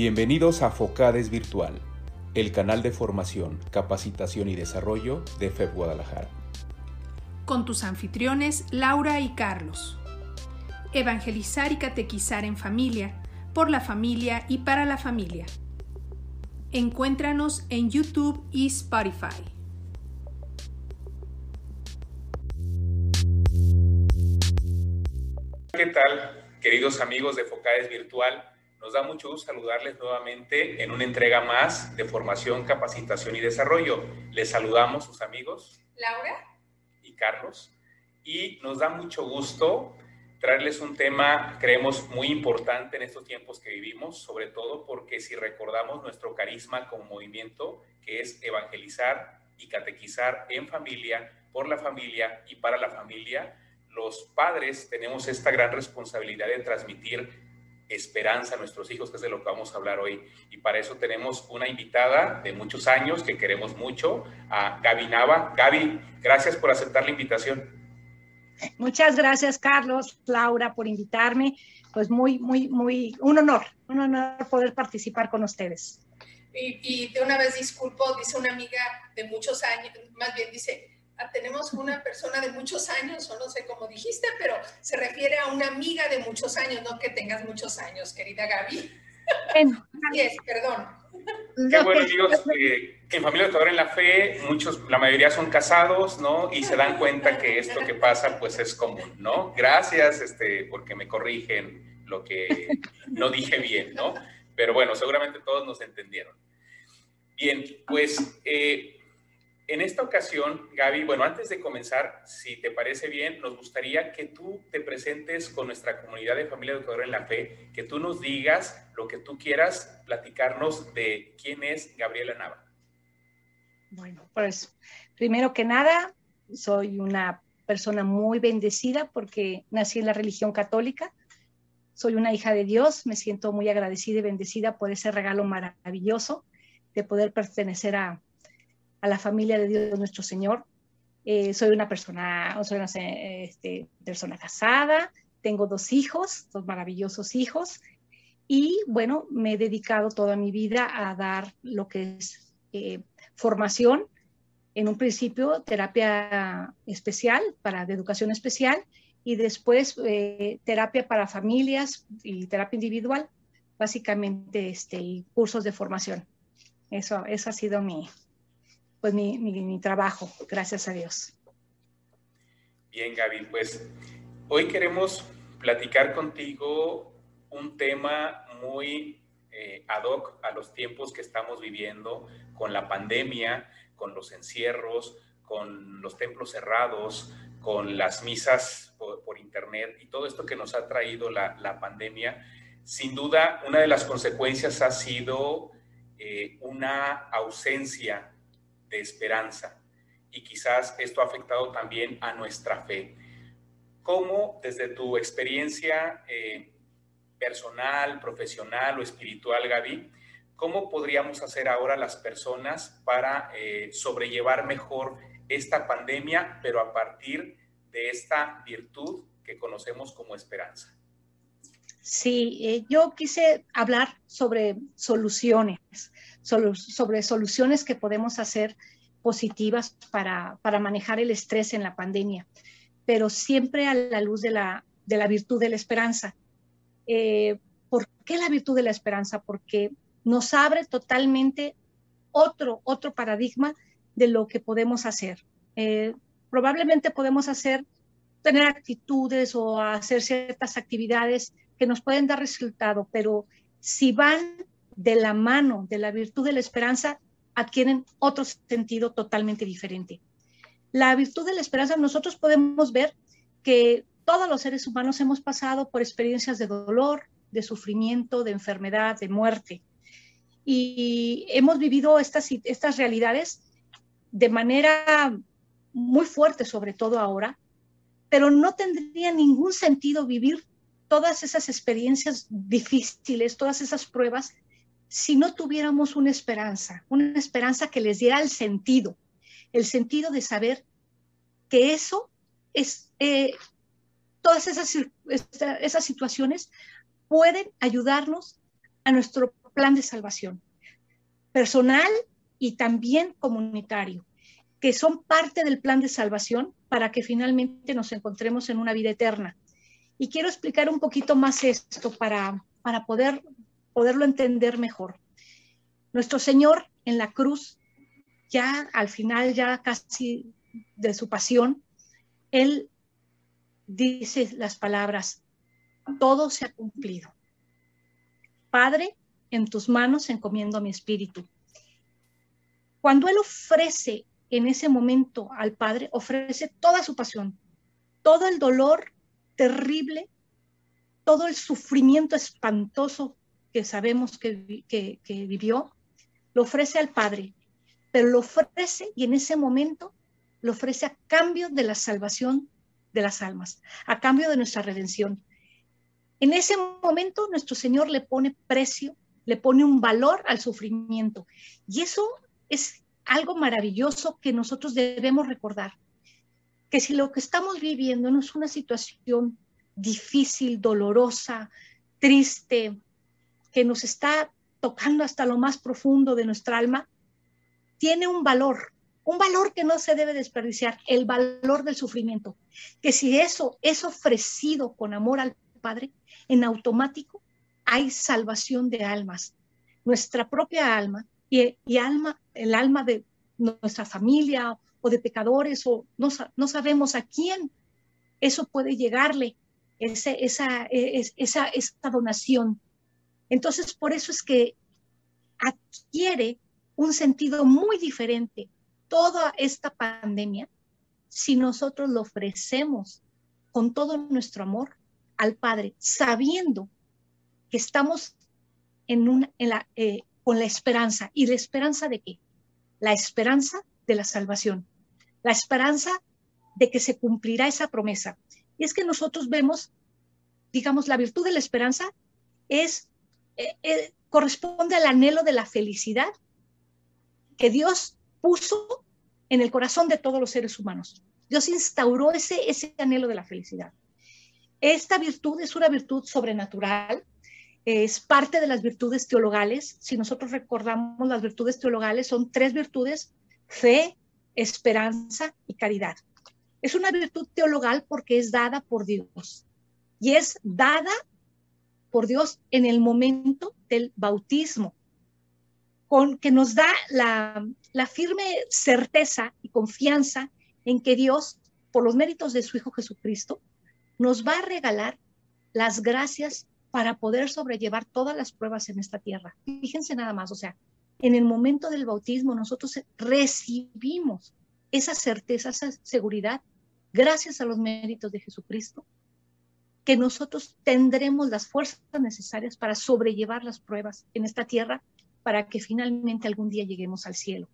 Bienvenidos a Focades Virtual, el canal de formación, capacitación y desarrollo de FEB Guadalajara. Con tus anfitriones Laura y Carlos. Evangelizar y catequizar en familia, por la familia y para la familia. Encuéntranos en YouTube y Spotify. ¿Qué tal, queridos amigos de Focades Virtual? Nos da mucho gusto saludarles nuevamente en una entrega más de formación, capacitación y desarrollo. Les saludamos sus amigos. Laura. Y Carlos. Y nos da mucho gusto traerles un tema, creemos, muy importante en estos tiempos que vivimos, sobre todo porque si recordamos nuestro carisma como movimiento, que es evangelizar y catequizar en familia, por la familia y para la familia, los padres tenemos esta gran responsabilidad de transmitir esperanza a nuestros hijos, que es de lo que vamos a hablar hoy. Y para eso tenemos una invitada de muchos años que queremos mucho, a Gaby Nava. Gaby, gracias por aceptar la invitación. Muchas gracias, Carlos, Laura, por invitarme. Pues muy, muy, muy, un honor, un honor poder participar con ustedes. Y, y de una vez disculpo, dice una amiga de muchos años, más bien dice, tenemos una persona de muchos años, o no sé cómo dijiste, pero se refiere a una amiga de muchos años, no que tengas muchos años, querida Gaby. Así es, perdón. Qué bueno, amigos, que, en Familia Educadora en la Fe, muchos, la mayoría son casados, ¿no? Y se dan cuenta que esto que pasa, pues es común, ¿no? Gracias, este, porque me corrigen lo que no dije bien, ¿no? Pero bueno, seguramente todos nos entendieron. Bien, pues eh, en esta ocasión, Gaby, bueno, antes de comenzar, si te parece bien, nos gustaría que tú te presentes con nuestra comunidad de familia educadora en la fe, que tú nos digas lo que tú quieras platicarnos de quién es Gabriela Nava. Bueno, pues primero que nada, soy una persona muy bendecida porque nací en la religión católica. Soy una hija de Dios, me siento muy agradecida y bendecida por ese regalo maravilloso de poder pertenecer a, a la familia de Dios nuestro Señor. Eh, soy una persona, soy una este, persona casada, tengo dos hijos, dos maravillosos hijos, y bueno, me he dedicado toda mi vida a dar lo que es eh, formación, en un principio terapia especial, para de educación especial, y después eh, terapia para familias y terapia individual, básicamente este, y cursos de formación. Eso, eso ha sido mi, pues mi, mi, trabajo, gracias a Dios. Bien, Gaby, pues hoy queremos platicar contigo un tema muy eh, ad hoc a los tiempos que estamos viviendo con la pandemia, con los encierros, con los templos cerrados, con las misas por, internet y todo esto que nos ha traído la, la, pandemia. Sin duda, una de las consecuencias ha sido eh, una ausencia de esperanza. Y quizás esto ha afectado también a nuestra fe. ¿Cómo desde tu experiencia eh, personal, profesional o espiritual, Gaby, cómo podríamos hacer ahora las personas para eh, sobrellevar mejor esta pandemia, pero a partir de esta virtud que conocemos como esperanza? Sí, eh, yo quise hablar sobre soluciones, sobre soluciones que podemos hacer positivas para, manejar el estrés en la pandemia, pero siempre a la luz de la, virtud de la esperanza. Eh, ¿Por qué la virtud de la esperanza? Porque nos abre totalmente otro, otro paradigma de lo que podemos hacer. Eh, probablemente podemos hacer, tener actitudes o hacer ciertas actividades que nos pueden dar resultado, pero si van de la mano de la virtud de la esperanza, adquieren otro sentido totalmente diferente. La virtud de la esperanza, nosotros podemos ver que todos los seres humanos hemos pasado por experiencias de dolor, de sufrimiento, de enfermedad, de muerte. Y hemos vivido estas, estas realidades de manera muy fuerte, sobre todo ahora, pero no tendría ningún sentido vivir todas esas experiencias difíciles, todas esas pruebas, si no tuviéramos una esperanza, una esperanza que les diera el sentido, el sentido de saber que eso es, eh, todas esas, esas situaciones pueden ayudarnos a nuestro plan de salvación, personal y también comunitario, que son parte del plan de salvación para que finalmente nos encontremos en una vida eterna. Y quiero explicar un poquito más esto para, para poder, poderlo entender mejor. Nuestro Señor en la cruz, ya al final, ya casi de su pasión, Él dice las palabras, todo se ha cumplido. Padre, en tus manos encomiendo mi espíritu. Cuando Él ofrece en ese momento al Padre, ofrece toda su pasión, todo el dolor terrible, todo el sufrimiento espantoso que sabemos que, que, vivió, lo ofrece al Padre, pero lo ofrece y en ese momento lo ofrece a cambio de la salvación de las almas, a cambio de nuestra redención. En ese momento nuestro Señor le pone precio, le pone un valor al sufrimiento. Y eso es algo maravilloso que nosotros debemos recordar. Que si lo que estamos viviendo no es una situación difícil, dolorosa, triste, que nos está tocando hasta lo más profundo de nuestra alma, tiene un valor, un valor que no se debe desperdiciar, el valor del sufrimiento. Que si eso es ofrecido con amor al Padre, en automático hay salvación de almas. Nuestra propia alma y, alma, el alma de nuestra familia o de pecadores o no, no sabemos a quién eso puede llegarle, esa, esa, esa donación. Entonces, por eso es que adquiere un sentido muy diferente toda esta pandemia si nosotros lo ofrecemos con todo nuestro amor al Padre, sabiendo que estamos en una, eh, con la esperanza. ¿Y la esperanza de qué? La esperanza de la salvación, la esperanza de que se cumplirá esa promesa. Y es que nosotros vemos, digamos, la virtud de la esperanza es, eh, eh, corresponde al anhelo de la felicidad que Dios puso en el corazón de todos los seres humanos. Dios instauró ese, ese anhelo de la felicidad. Esta virtud es una virtud sobrenatural, es parte de las virtudes teologales. Si nosotros recordamos las virtudes teologales, son tres virtudes, fe, esperanza y caridad. Es una virtud teologal porque es dada por Dios y es dada por Dios en el momento del bautismo, con que nos da la, la firme certeza y confianza en que Dios, por los méritos de su Hijo Jesucristo, nos va a regalar las gracias para poder sobrellevar todas las pruebas en esta tierra. Fíjense nada más, o sea, en el momento del bautismo nosotros recibimos esa certeza, esa seguridad, gracias a los méritos de Jesucristo, que nosotros tendremos las fuerzas necesarias para sobrellevar las pruebas en esta tierra para que finalmente algún día lleguemos al cielo.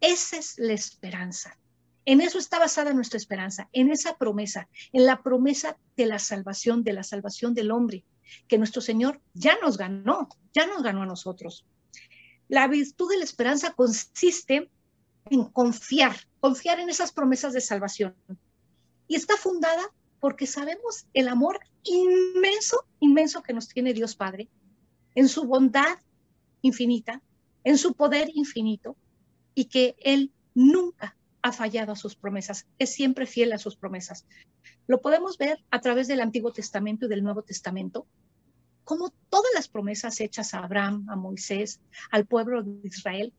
Esa es la esperanza. En eso está basada nuestra esperanza, en esa promesa, en la promesa de la salvación, de la salvación del hombre, que nuestro Señor ya nos ganó, ya nos ganó a nosotros. La virtud de la esperanza consiste en confiar, confiar en esas promesas de salvación. Y está fundada porque sabemos el amor inmenso, inmenso que nos tiene Dios Padre, en su bondad infinita, en su poder infinito, y que Él nunca ha fallado a sus promesas, es siempre fiel a sus promesas. Lo podemos ver a través del Antiguo Testamento y del Nuevo Testamento, como todas las promesas hechas a Abraham, a Moisés, al pueblo de Israel,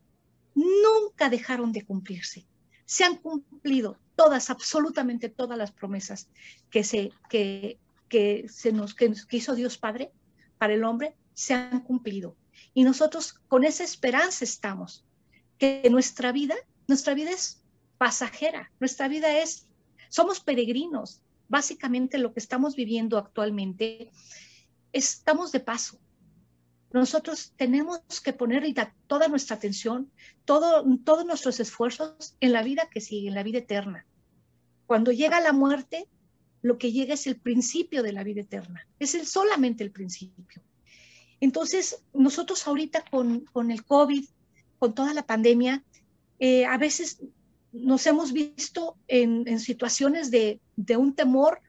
nunca dejaron de cumplirse. Se han cumplido todas, absolutamente todas las promesas que, se, que, que, se nos, que hizo Dios Padre para el hombre, se han cumplido. Y nosotros con esa esperanza estamos, que nuestra vida, nuestra vida es pasajera. Nuestra vida es, somos peregrinos. Básicamente lo que estamos viviendo actualmente, estamos de paso. Nosotros tenemos que poner toda nuestra atención, todo, todos nuestros esfuerzos en la vida que sigue, en la vida eterna. Cuando llega la muerte, lo que llega es el principio de la vida eterna, es el, solamente el principio. Entonces, nosotros ahorita con, con el COVID, con toda la pandemia, eh, a veces nos hemos visto en, situaciones de, un temor,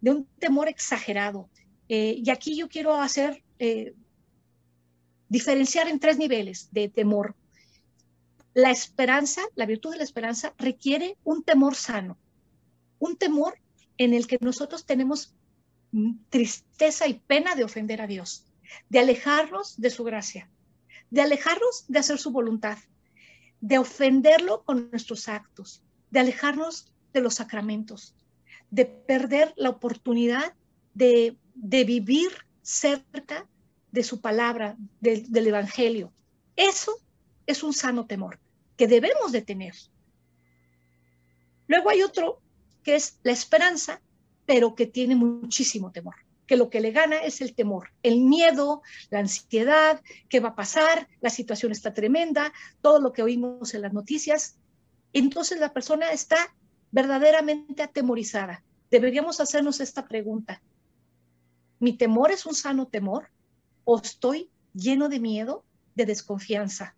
de un temor exagerado. Eh, y aquí yo quiero hacer, eh, diferenciar en tres niveles de temor. La esperanza, la virtud de la esperanza, requiere un temor sano, un temor en el que nosotros tenemos tristeza y pena de ofender a Dios, de alejarnos de su gracia, de alejarnos de hacer su voluntad, de ofenderlo con nuestros actos, de alejarnos de los sacramentos, de perder la oportunidad de, vivir cerca de su palabra, del Evangelio. Eso es un sano temor que debemos de tener. Luego hay otro que es la esperanza, pero que tiene muchísimo temor, que lo que le gana es el temor, el miedo, la ansiedad, qué va a pasar, la situación está tremenda, todo lo que oímos en las noticias. Entonces la persona está verdaderamente atemorizada. Deberíamos hacernos esta pregunta. ¿Mi temor es un sano temor o estoy lleno de miedo, de desconfianza?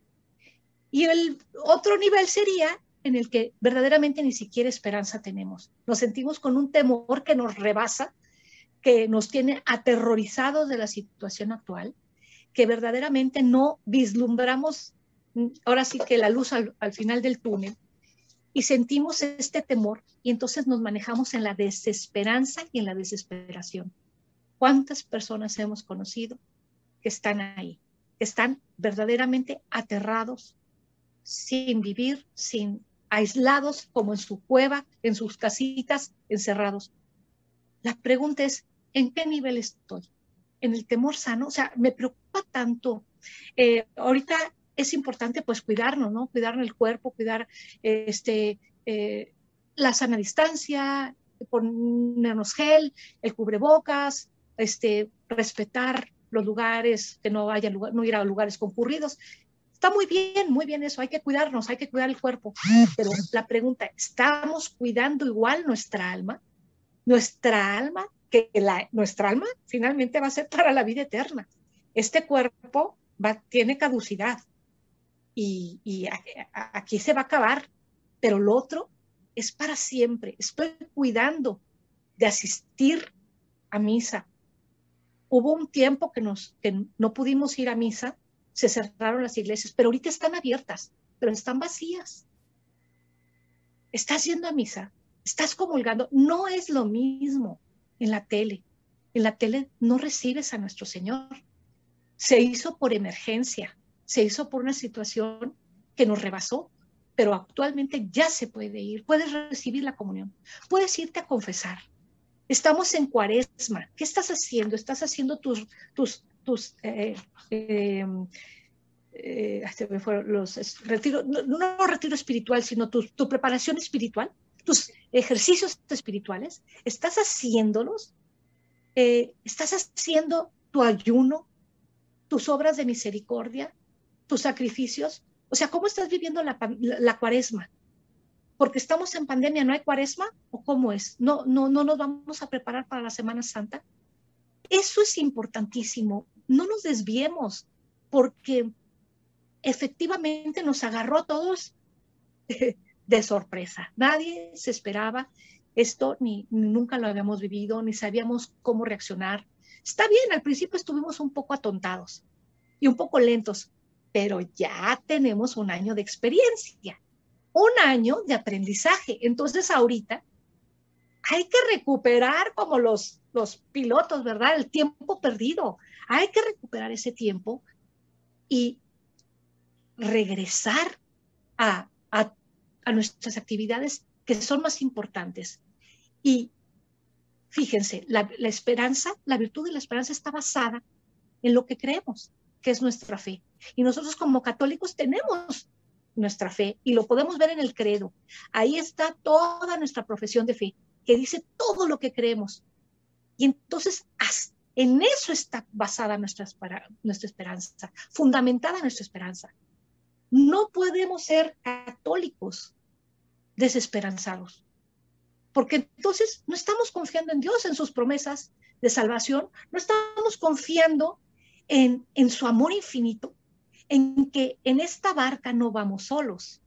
Y el otro nivel sería en el que verdaderamente ni siquiera esperanza tenemos. Nos sentimos con un temor que nos rebasa, que nos tiene aterrorizados de la situación actual, que verdaderamente no vislumbramos ahora sí que la luz al, al final del túnel y sentimos este temor y entonces nos manejamos en la desesperanza y en la desesperación. ¿Cuántas personas hemos conocido están ahí, que están verdaderamente aterrados, sin vivir, sin aislados como en su cueva, en sus casitas, encerrados. La pregunta es, ¿en qué nivel estoy? ¿En el temor sano? O sea, me preocupa tanto. Eh, ahorita es importante pues cuidarnos, ¿no? Cuidar el cuerpo, cuidar este, eh, la sana distancia, ponernos gel, el cubrebocas, este, respetar los lugares, que no haya lugar, no ir a lugares concurridos. Está muy bien, muy bien eso, hay que cuidarnos, hay que cuidar el cuerpo. Pero la pregunta, ¿estamos cuidando igual nuestra alma? Nuestra alma, que la, nuestra alma finalmente va a ser para la vida eterna. Este cuerpo va, tiene caducidad y, aquí se va a acabar, pero lo otro es para siempre. Estoy cuidando de asistir a misa. Hubo un tiempo que, no pudimos ir a misa se cerraron las iglesias, pero ahorita están abiertas, pero están vacías. Estás yendo a misa, estás comulgando, no es lo mismo en la tele. En la tele no recibes a nuestro Señor. Se hizo por emergencia, se hizo por una situación que nos rebasó, pero actualmente ya se puede ir, puedes recibir la comunión, puedes irte a confesar. Estamos en cuaresma, ¿qué estás haciendo? ¿Estás haciendo tus, tus tus eh, eh, eh los no, no, retiro espiritual, sino tu, tu, preparación espiritual, tus ejercicios espirituales, estás haciéndolos, eh, estás haciendo tu ayuno, tus obras de misericordia, tus sacrificios. O sea, ¿cómo estás viviendo la, la, cuaresma? Porque estamos en pandemia, ¿no hay cuaresma? ¿O cómo es? ¿No, no, no nos vamos a preparar para la Semana Santa? Eso es importantísimo no nos desviemos, porque efectivamente nos agarró a todos de sorpresa. Nadie se esperaba esto, ni, nunca lo habíamos vivido, ni sabíamos cómo reaccionar. Está bien, al principio estuvimos un poco atontados y un poco lentos, pero ya tenemos un año de experiencia, un año de aprendizaje. Entonces ahorita hay que recuperar como los, los pilotos, ¿verdad? El tiempo perdido. Hay que recuperar ese tiempo y regresar a, nuestras actividades que son más importantes. Y fíjense, la, la, esperanza, la virtud de la esperanza está basada en lo que creemos, que es nuestra fe. Y nosotros como católicos tenemos nuestra fe y lo podemos ver en el credo. Ahí está toda nuestra profesión de fe, que dice todo lo que creemos. Y entonces, en eso está basada nuestra, nuestra esperanza, fundamentada nuestra esperanza. No podemos ser católicos desesperanzados, porque entonces no estamos confiando en Dios, en sus promesas de salvación, no estamos confiando en, en su amor infinito, en que en esta barca no vamos solos.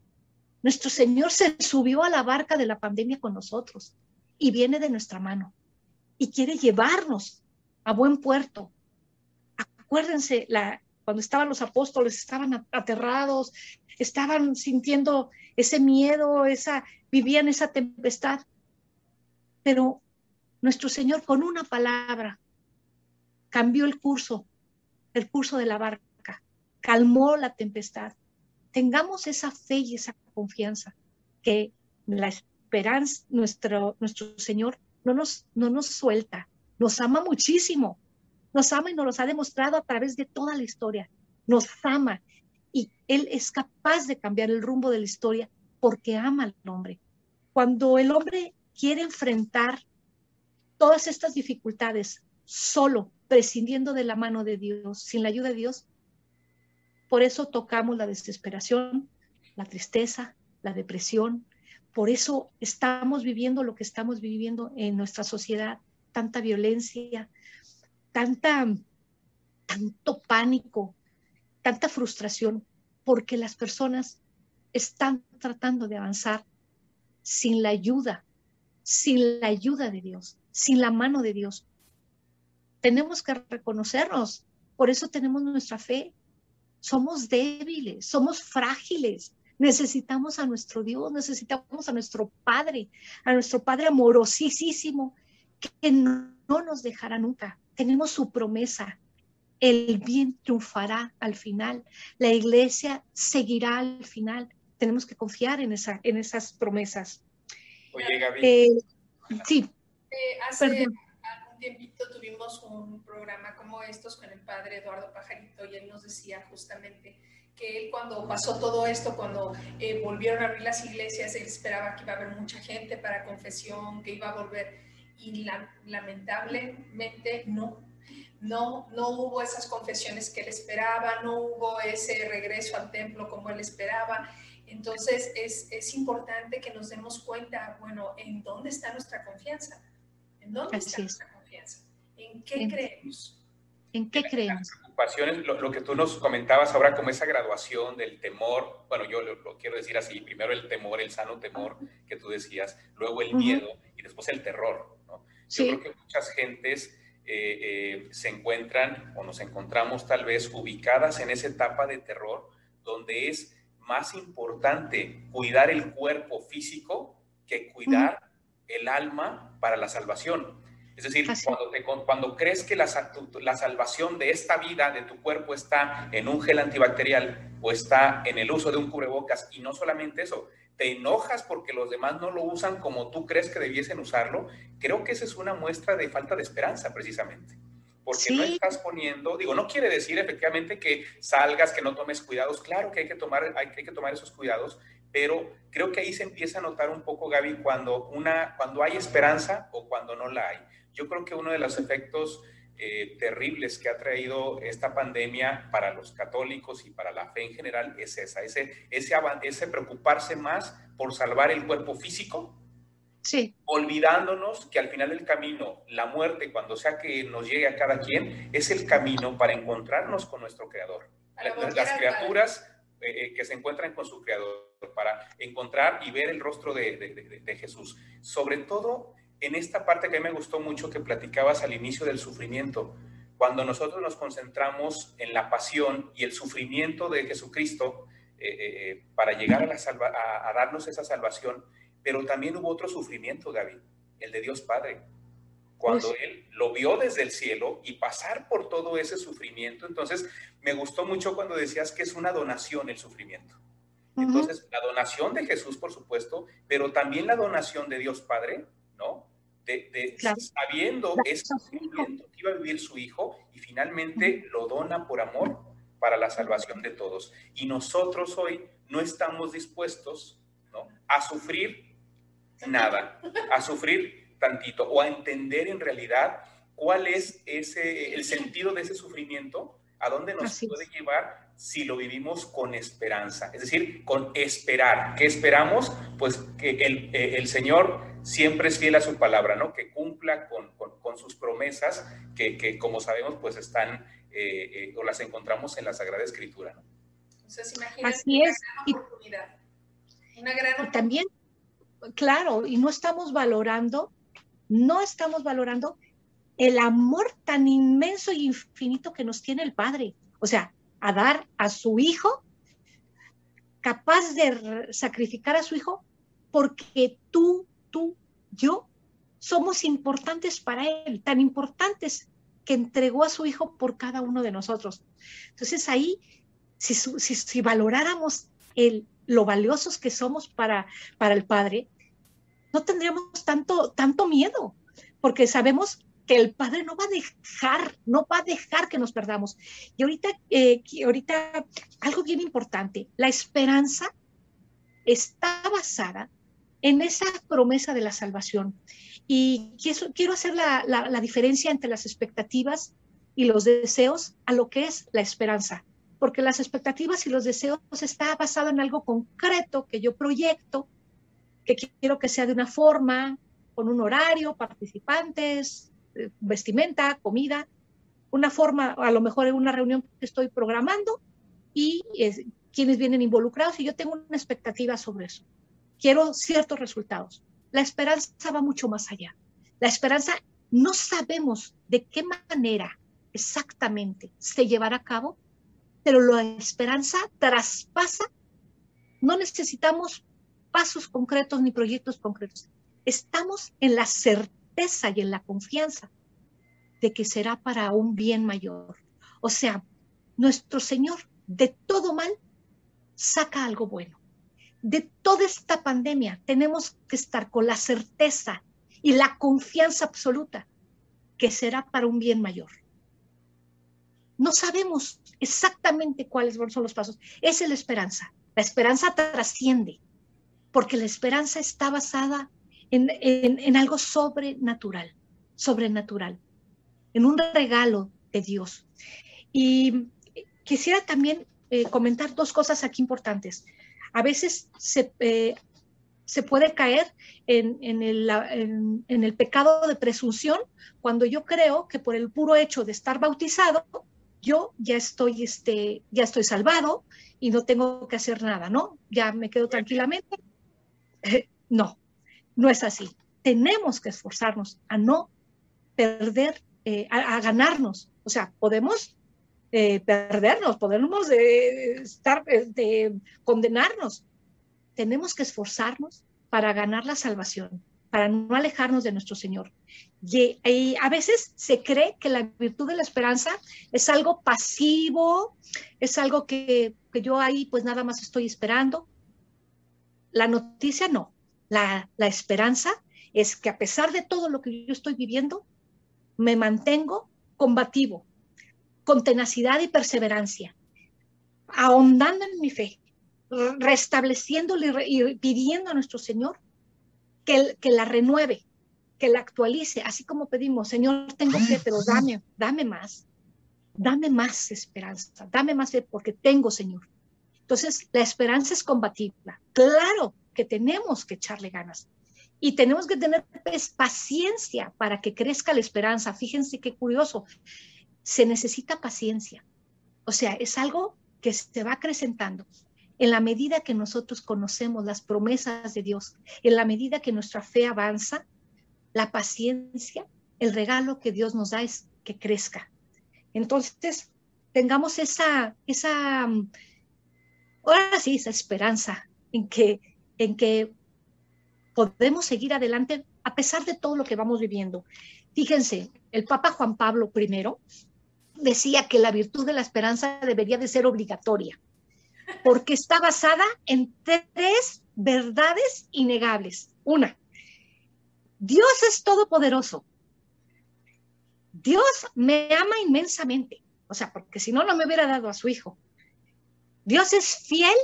Nuestro Señor se subió a la barca de la pandemia con nosotros y viene de nuestra mano y quiere llevarnos a buen puerto. Acuérdense la, cuando estaban los apóstoles, estaban aterrados, estaban sintiendo ese miedo, esa, vivían esa tempestad. Pero nuestro Señor con una palabra cambió el curso, el curso de la barca, calmó la tempestad. Tengamos esa fe y esa confianza que la esperanza, nuestro, nuestro Señor no nos, no nos suelta, nos ama muchísimo, nos ama y nos lo ha demostrado a través de toda la historia, nos ama y Él es capaz de cambiar el rumbo de la historia porque ama al hombre. Cuando el hombre quiere enfrentar todas estas dificultades solo, prescindiendo de la mano de Dios, sin la ayuda de Dios, por eso tocamos la desesperación, la tristeza, la depresión, por eso estamos viviendo lo que estamos viviendo en nuestra sociedad, tanta violencia, tanta, tanto pánico, tanta frustración, porque las personas están tratando de avanzar sin la ayuda, sin la ayuda de Dios, sin la mano de Dios. Tenemos que reconocernos, por eso tenemos nuestra fe. Somos débiles, somos frágiles, necesitamos a nuestro Dios, necesitamos a nuestro Padre, a nuestro Padre amorosísimo, que no, nos dejará nunca. Tenemos su promesa. El bien triunfará al final. La iglesia seguirá al final. Tenemos que confiar en, esa, en esas promesas. Oye, Gaby. Eh, sí. Eh, hace tiempito tuvimos un programa como estos con el padre Eduardo Pajarito y él nos decía justamente que él cuando pasó todo esto, cuando eh, volvieron a abrir las iglesias, él esperaba que iba a haber mucha gente para confesión, que iba a volver y lamentablemente no. No, no hubo esas confesiones que él esperaba, no hubo ese regreso al templo como él esperaba. Entonces es, es importante que nos demos cuenta, bueno, ¿en dónde está nuestra confianza? ¿En dónde está nuestra confianza? ¿En qué creemos? ¿En qué creemos? Lo, lo, que tú nos comentabas ahora como esa graduación del temor, bueno, yo lo, quiero decir así, primero el temor, el sano temor que tú decías, luego el miedo y después el terror. ¿no? Yo creo que muchas gentes eh, eh, se encuentran o nos encontramos tal vez ubicadas en esa etapa de terror donde es más importante cuidar el cuerpo físico que cuidar el alma para la salvación. Es decir, cuando, cuando, crees que la, la, salvación de esta vida, de tu cuerpo, está en un gel antibacterial o está en el uso de un cubrebocas, y no solamente eso, te enojas porque los demás no lo usan como tú crees que debiesen usarlo, creo que esa es una muestra de falta de esperanza, precisamente. Porque no estás poniendo, digo, no quiere decir efectivamente que salgas, que no tomes cuidados, claro que hay que tomar, hay, hay que tomar esos cuidados, pero creo que ahí se empieza a notar un poco, Gaby, cuando, una, cuando hay esperanza o cuando no la hay. Yo creo que uno de los efectos eh, terribles que ha traído esta pandemia para los católicos y para la fe en general es esa, ese, ese, ese preocuparse más por salvar el cuerpo físico, sí. olvidándonos que al final del camino, la muerte, cuando sea que nos llegue a cada quien, es el camino para encontrarnos con nuestro Creador. Las, criaturas eh, eh, que se encuentran con su Creador, para encontrar y ver el rostro de, de, de Jesús. Sobre todo en esta parte que a mí me gustó mucho que platicabas al inicio del sufrimiento, cuando nosotros nos concentramos en la pasión y el sufrimiento de Jesucristo eh, eh, eh, para llegar a, la a, darnos esa salvación, pero también hubo otro sufrimiento, David, el de Dios Padre. Cuando Él lo vio desde el cielo y pasar por todo ese sufrimiento, entonces me gustó mucho cuando decías que es una donación el sufrimiento. Entonces, la donación de Jesús, por supuesto, pero también la donación de Dios Padre, ¿no? De, sabiendo ese sufrimiento que iba a vivir su hijo y finalmente lo dona por amor para la salvación de todos. Y nosotros hoy no estamos dispuestos ¿no? a sufrir nada, a sufrir tantito o a entender en realidad cuál es ese, el sentido de ese sufrimiento, a dónde nos puede llevar si lo vivimos con esperanza, es decir, con esperar. ¿Qué esperamos? Pues que el, eh, el Señor siempre es fiel a su palabra, ¿no? Que cumpla con, con, sus promesas, que, que, como sabemos, pues están eh, eh, o las encontramos en la Sagrada Escritura, ¿no? Entonces, Así es. Una gran Y también, claro, y no estamos valorando, no estamos valorando el amor tan inmenso y infinito que nos tiene el Padre. O sea, a dar a su hijo, capaz de sacrificar a su hijo, porque tú, tú, yo somos importantes para Él, tan importantes que entregó a su hijo por cada uno de nosotros. Entonces ahí, si, si, valoráramos el, lo valiosos que somos para, para el Padre, no tendríamos tanto, tanto miedo, porque sabemos que el Padre no va a dejar, no va a dejar que nos perdamos. Y ahorita, eh, ahorita algo bien importante, la esperanza está basada en esa promesa de la salvación. Y quiero, hacer la, la, diferencia entre las expectativas y los deseos a lo que es la esperanza, porque las expectativas y los deseos está basado en algo concreto que yo proyecto, que quiero que sea de una forma, con un horario, participantes, vestimenta, comida, una forma, a lo mejor en una reunión que estoy programando y quienes vienen involucrados y yo tengo una expectativa sobre eso. Quiero ciertos resultados. La esperanza va mucho más allá. La esperanza no sabemos de qué manera exactamente se llevará a cabo, pero la esperanza traspasa. No necesitamos pasos concretos ni proyectos concretos. Estamos en la certeza y en la confianza de que será para un bien mayor. O sea, nuestro Señor de todo mal saca algo bueno. De toda esta pandemia tenemos que estar con la certeza y la confianza absoluta que será para un bien mayor. No sabemos exactamente cuáles son los pasos. Es la esperanza. La esperanza trasciende, porque la esperanza está basada en, algo sobrenatural, sobrenatural, en un regalo de Dios. Y quisiera también eh, comentar dos cosas aquí importantes. A veces se, eh, se puede caer en, el, en, el, pecado de presunción cuando yo creo que por el puro hecho de estar bautizado, yo ya estoy, este, ya estoy salvado y no tengo que hacer nada, ¿no? Ya me quedo tranquilamente. no, no es así. Tenemos que esforzarnos a no perder, eh, a, ganarnos. O sea, podemos eh, perdernos, podemos eh, estar, de condenarnos. Tenemos que esforzarnos para ganar la salvación, para no alejarnos de nuestro Señor. Y, y, a veces se cree que la virtud de la esperanza es algo pasivo, es algo que, que yo ahí pues nada más estoy esperando. La noticia no, la, esperanza es que a pesar de todo lo que yo estoy viviendo, me mantengo combativo, con tenacidad y perseverancia, ahondando en mi fe, restableciéndole y pidiendo a nuestro Señor que, que la renueve, que la actualice, así como pedimos, Señor, tengo fe, pero dame, dame más, dame más esperanza, dame más fe porque tengo, Señor. Entonces, la esperanza es combativa. Claro, que tenemos que echarle ganas. Y tenemos que tener pues, paciencia para que crezca la esperanza. Fíjense qué curioso. Se necesita paciencia. O sea, es algo que se va acrecentando. En la medida que nosotros conocemos las promesas de Dios, en la medida que nuestra fe avanza, la paciencia, el regalo que Dios nos da es que crezca. Entonces, tengamos esa, esa, ahora sí, esa esperanza en que en que podemos seguir adelante a pesar de todo lo que vamos viviendo. Fíjense, el Papa Juan Pablo I decía que la virtud de la esperanza debería de ser obligatoria, porque está basada en tres verdades innegables. Una, Dios es todopoderoso. Dios me ama inmensamente, o sea, porque si no, no me hubiera dado a su hijo. Dios es fiel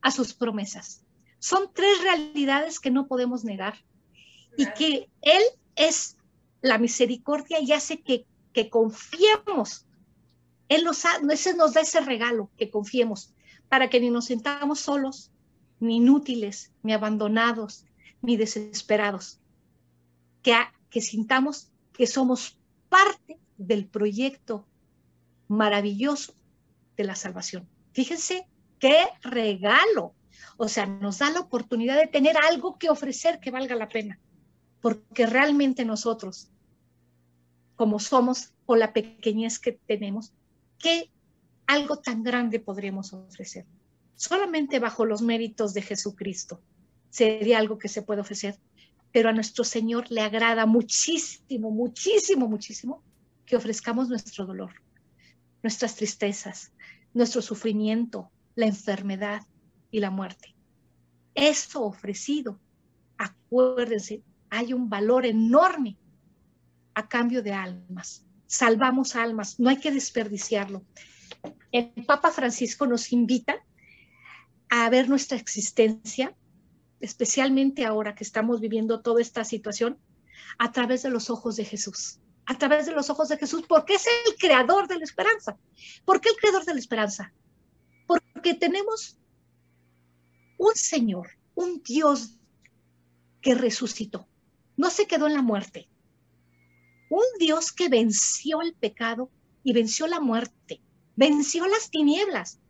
a sus promesas. Son tres realidades que no podemos negar y que Él es la misericordia y hace que, que confiemos. Él nos, nos da ese regalo, que confiemos, para que ni nos sentamos solos, ni inútiles, ni abandonados, ni desesperados. Que, que sintamos que somos parte del proyecto maravilloso de la salvación. Fíjense qué regalo o sea, nos da la oportunidad de tener algo que ofrecer que valga la pena, porque realmente nosotros, como somos o la pequeñez que tenemos, ¿qué algo tan grande podríamos ofrecer. Solamente bajo los méritos de Jesucristo sería algo que se puede ofrecer, pero a nuestro Señor le agrada muchísimo, muchísimo, muchísimo que ofrezcamos nuestro dolor, nuestras tristezas, nuestro sufrimiento, la enfermedad y la muerte. Eso ofrecido, acuérdense, hay un valor enorme a cambio de almas. Salvamos almas, no hay que desperdiciarlo. El Papa Francisco nos invita a ver nuestra existencia, especialmente ahora que estamos viviendo toda esta situación, a través de los ojos de Jesús. A través de los ojos de Jesús, porque es el creador de la esperanza. ¿Por qué el creador de la esperanza? Porque tenemos un Señor, un Dios que resucitó. No se quedó en la muerte, un Dios que venció el pecado y venció la muerte, venció las tinieblas.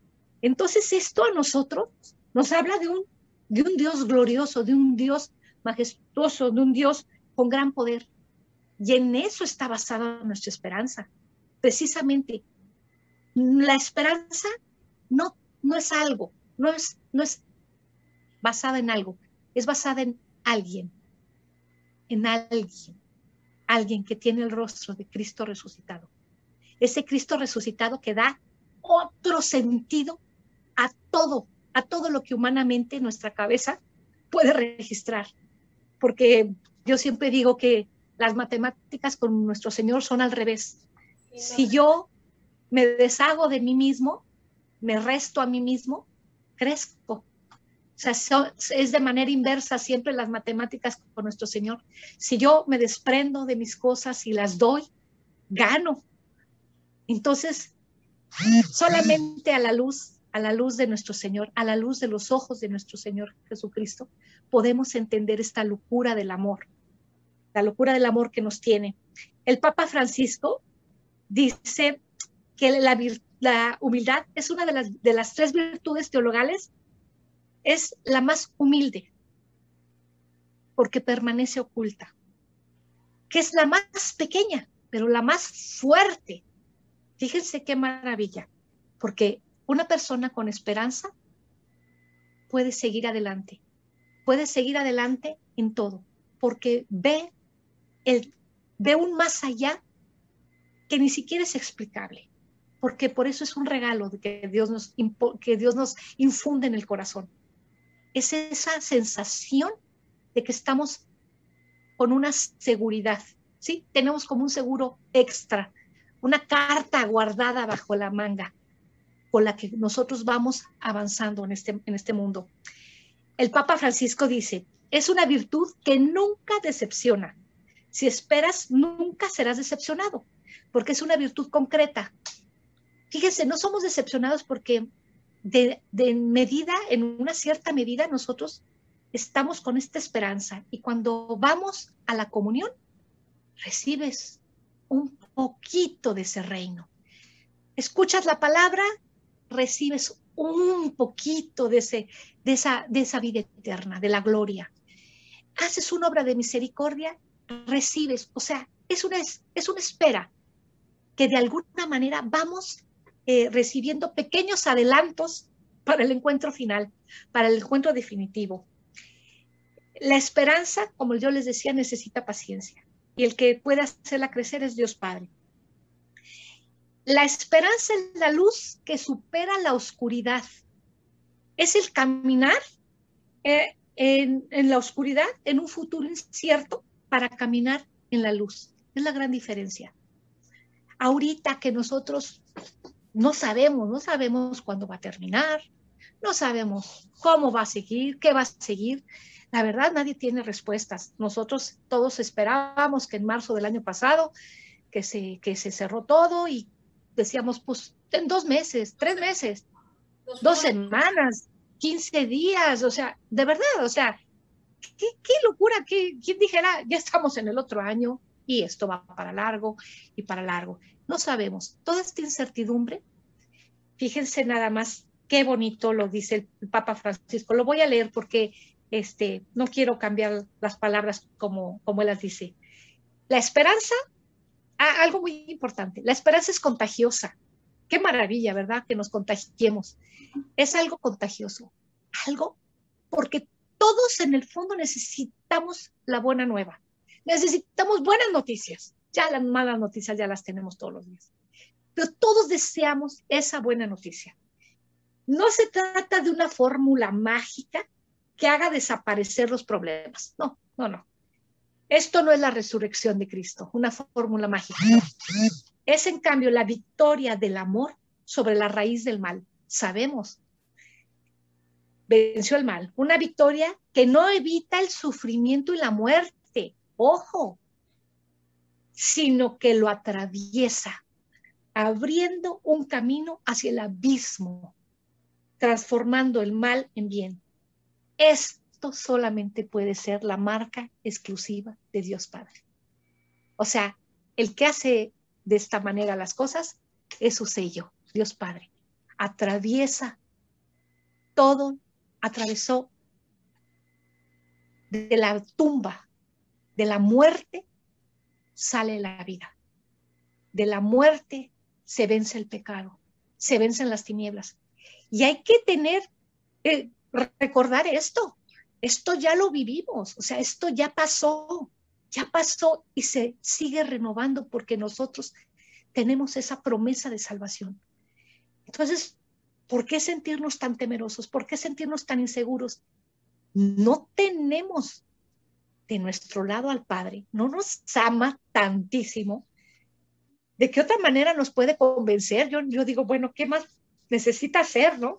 Entonces esto a nosotros nos habla de un, de un Dios glorioso, de un Dios majestuoso, de un Dios con gran poder. Y en eso está basada nuestra esperanza. Precisamente, la esperanza no, no es algo, no es, no es basada en algo, es basada en alguien, en alguien alguien que tiene el rostro de Cristo resucitado. Ese Cristo resucitado que da otro sentido a todo, a todo lo que humanamente nuestra cabeza puede registrar. Porque yo siempre digo que las matemáticas con nuestro Señor son al revés. Si yo me deshago de mí mismo, me resto a mí mismo, crezco. Sea, es de manera inversa siempre las matemáticas con nuestro Señor. Si yo me desprendo de mis cosas y las doy, gano. Entonces, solamente a la luz, a la luz de nuestro Señor, a la luz de los ojos de nuestro Señor Jesucristo, podemos entender esta locura del amor, la locura del amor que nos tiene. El Papa Francisco dice que la, la humildad es una de las, de las tres virtudes teologales es la más humilde, porque permanece oculta, que es la más pequeña, pero la más fuerte. Fíjense qué maravilla, porque una persona con esperanza puede seguir adelante, puede seguir adelante en todo, porque ve, el, ve un más allá que ni siquiera es explicable, porque por eso es un regalo que Dios nos, que Dios nos infunde en el corazón es esa sensación de que estamos con una seguridad, ¿sí? Tenemos como un seguro extra, una carta guardada bajo la manga con la que nosotros vamos avanzando en este, en este mundo. El Papa Francisco dice, es una virtud que nunca decepciona. Si esperas, nunca serás decepcionado, porque es una virtud concreta. Fíjense, no somos decepcionados porque de, medida, en una cierta medida, nosotros estamos con esta esperanza y cuando vamos a la comunión, recibes un poquito de ese reino. Escuchas la palabra, recibes un poquito de, ese, de, esa, de esa vida eterna, de la gloria. Haces una obra de misericordia, recibes, o sea, es una, es una espera que de alguna manera vamos eh, recibiendo pequeños adelantos para el encuentro final, para el encuentro definitivo. La esperanza, como yo les decía, necesita paciencia y el que puede hacerla crecer es Dios Padre. La esperanza es la luz que supera la oscuridad. Es el caminar eh, en, en la oscuridad, en un futuro incierto, para caminar en la luz. Es la gran diferencia. Ahorita que nosotros no sabemos, no sabemos cuándo va a terminar, no sabemos cómo va a seguir, qué va a seguir. La verdad, nadie tiene respuestas. Nosotros todos esperábamos que en marzo del año pasado, que se, que se cerró todo y decíamos, pues en dos meses, tres meses, dos, semanas, quince días, o sea, de verdad, o sea, qué, qué locura, ¿Qué, quién dijera, ya estamos en el otro año y esto va para largo y para largo. No sabemos. Toda esta incertidumbre, fíjense nada más qué bonito lo dice el Papa Francisco. Lo voy a leer porque este, no quiero cambiar las palabras como, como él las dice. La esperanza, algo muy importante, la esperanza es contagiosa. qué maravilla, ¿verdad? Que nos contagiemos. Es algo contagioso, algo porque todos en el fondo necesitamos la buena nueva. Necesitamos buenas noticias. Ya las malas noticias ya las tenemos todos los días. Pero todos deseamos esa buena noticia. No se trata de una fórmula mágica que haga desaparecer los problemas. No, no, no. Esto no es la resurrección de Cristo, una fórmula mágica. Es en cambio la victoria del amor sobre la raíz del mal. Sabemos, venció el mal. Una victoria que no evita el sufrimiento y la muerte, ojo, sino que lo atraviesa, abriendo un camino hacia el abismo, transformando el mal en bien. Esto solamente puede ser la marca exclusiva de Dios Padre. O sea, el que hace de esta manera las cosas es su sello, Dios Padre. Atraviesa todo, atravesó de la tumba, de la muerte, sale la vida. De la muerte se vence el pecado, se vencen las tinieblas. Y hay que tener, eh, recordar esto. Esto ya lo vivimos, o sea, esto ya pasó, ya pasó y se sigue renovando porque nosotros tenemos esa promesa de salvación. Entonces, ¿por qué sentirnos tan temerosos? ¿Por qué sentirnos tan inseguros? No tenemos de nuestro lado al Padre, no nos ama tantísimo. ¿De qué otra manera nos puede convencer? Yo, yo digo, bueno, ¿qué más necesita hacer, no?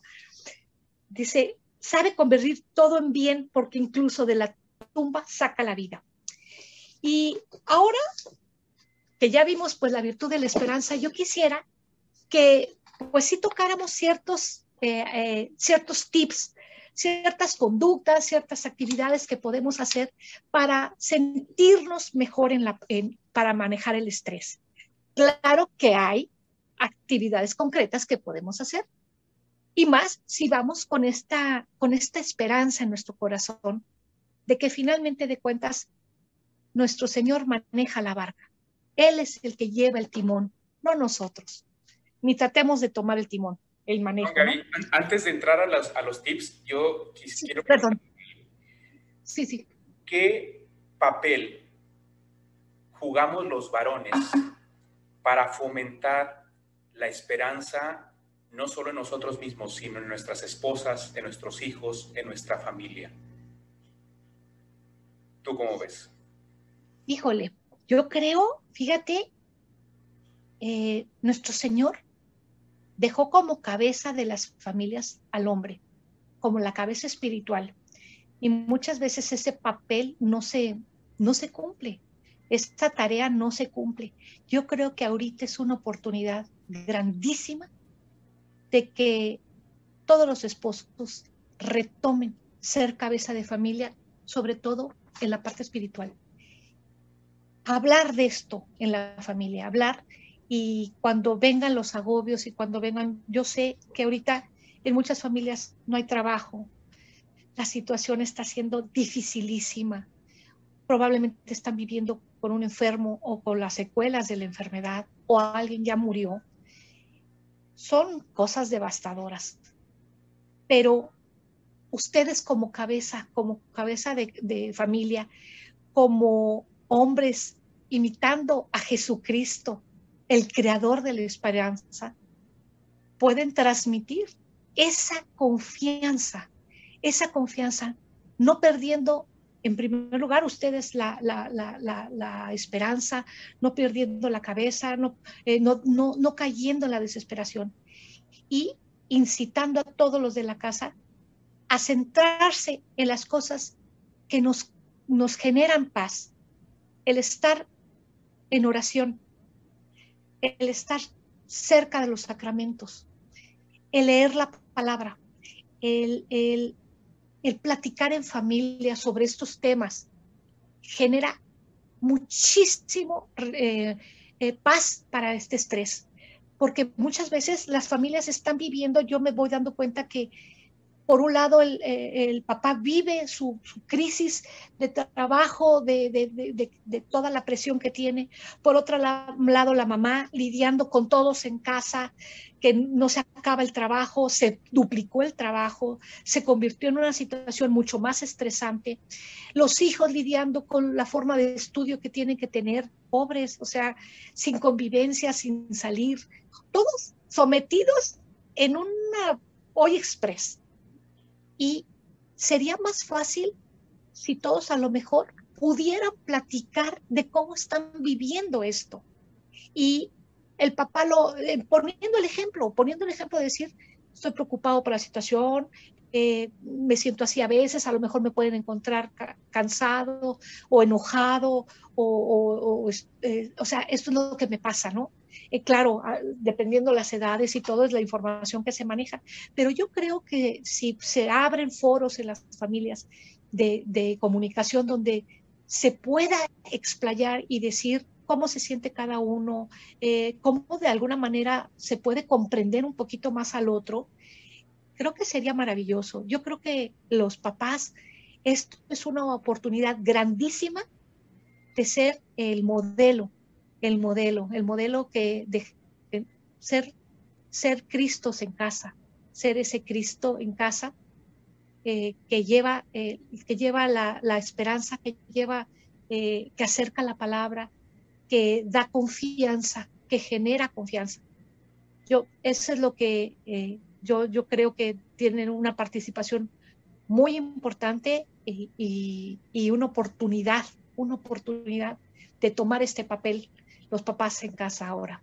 Dice, sabe convertir todo en bien porque incluso de la tumba saca la vida. Y ahora que ya vimos pues la virtud de la esperanza, yo quisiera que pues sí tocáramos ciertos, eh, eh, ciertos tips, ciertas conductas, ciertas actividades que podemos hacer para sentirnos mejor en la, para manejar el estrés. Claro que hay actividades concretas que podemos hacer. Y más si vamos con esta, con esta esperanza en nuestro corazón de que finalmente de cuentas nuestro Señor maneja la barca. Él es el que lleva el timón, no nosotros. Ni tratemos de tomar el timón, el manejo. Antes de entrar a los, a los tips, yo quiero Perdón. Sí, sí. ¿Qué papel jugamos los varones para fomentar la esperanza no solo en nosotros mismos, sino en nuestras esposas, en nuestros hijos, en nuestra familia. ¿Tú cómo ves? Híjole, yo creo, fíjate, eh, nuestro Señor dejó como cabeza de las familias al hombre, como la cabeza espiritual. Y muchas veces ese papel no se, no se cumple, esta tarea no se cumple. Yo creo que ahorita es una oportunidad grandísima de que todos los esposos retomen ser cabeza de familia, sobre todo en la parte espiritual. Hablar de esto en la familia, hablar y cuando vengan los agobios y cuando vengan, yo sé que ahorita en muchas familias no hay trabajo, la situación está siendo dificilísima, probablemente están viviendo con un enfermo o con las secuelas de la enfermedad o alguien ya murió. Son cosas devastadoras. Pero ustedes como cabeza, como cabeza de, de familia, como hombres imitando a Jesucristo, el creador de la esperanza, pueden transmitir esa confianza, esa confianza, no perdiendo en primer lugar, ustedes la, esperanza, no perdiendo la cabeza, eh, no, no, no, cayendo en la desesperación y incitando a todos los de la casa a centrarse en las cosas que nos, nos generan paz, el estar en oración, el estar cerca de los sacramentos, el leer la palabra, el, el, el platicar en familia sobre estos temas genera muchísimo eh, eh, paz para este estrés, porque muchas veces las familias están viviendo, yo me voy dando cuenta que por un lado, el, eh, papá vive su, crisis de trabajo, de, toda la presión que tiene. Por otro lado, la mamá lidiando con todos en casa, que no se acaba el trabajo, se duplicó el trabajo, se convirtió en una situación mucho más estresante. Los hijos lidiando con la forma de estudio que tienen que tener, pobres, o sea, sin convivencia, sin salir, todos sometidos en una hoy express y sería más fácil si todos a lo mejor pudieran platicar de cómo están viviendo esto. Y el papá lo, eh, poniendo el ejemplo, poniendo el ejemplo de decir, estoy preocupado por la situación, eh, me siento así a veces, a lo mejor me pueden encontrar cansado o enojado, o, eh, o sea, esto es lo que me pasa, ¿no? Eh, claro, ah, dependiendo las edades y todo es la información que se maneja, pero yo creo que si se abren foros en las familias de, comunicación donde se pueda explayar y decir cómo se siente cada uno, eh, cómo de alguna manera se puede comprender un poquito más al otro, creo que sería maravilloso. Yo creo que los papás, esto es una oportunidad grandísima de ser el modelo el modelo, el modelo que ser, ser Cristos en casa, ser ese Cristo en casa eh, que lleva, eh, que lleva la, esperanza, que lleva, eh, que acerca la palabra, que da confianza, que genera confianza. Yo, eso es lo que yo, yo creo que tienen una participación muy importante y, y una oportunidad, una oportunidad de tomar este papel los papás en casa ahora,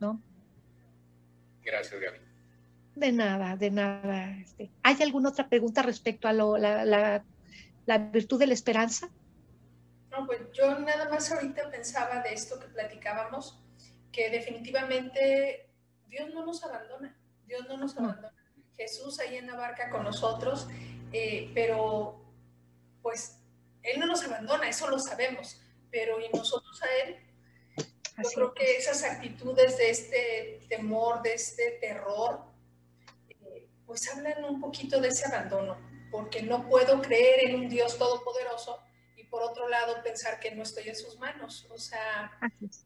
¿no? Gracias, Gaby. De nada, de nada. Este, ¿Hay alguna otra pregunta respecto a la, virtud de la esperanza? No, pues yo nada más ahorita pensaba de esto que platicábamos, que definitivamente Dios no nos abandona, Dios no nos abandona. Jesús ahí en la barca con nosotros, eh, pero pues Él no nos abandona, eso lo sabemos, pero y nosotros a Él yo creo que esas actitudes de este temor, de este terror, eh, pues hablan un poquito de ese abandono, porque no puedo creer en un Dios todopoderoso y por otro lado pensar que no estoy en sus manos. O sea,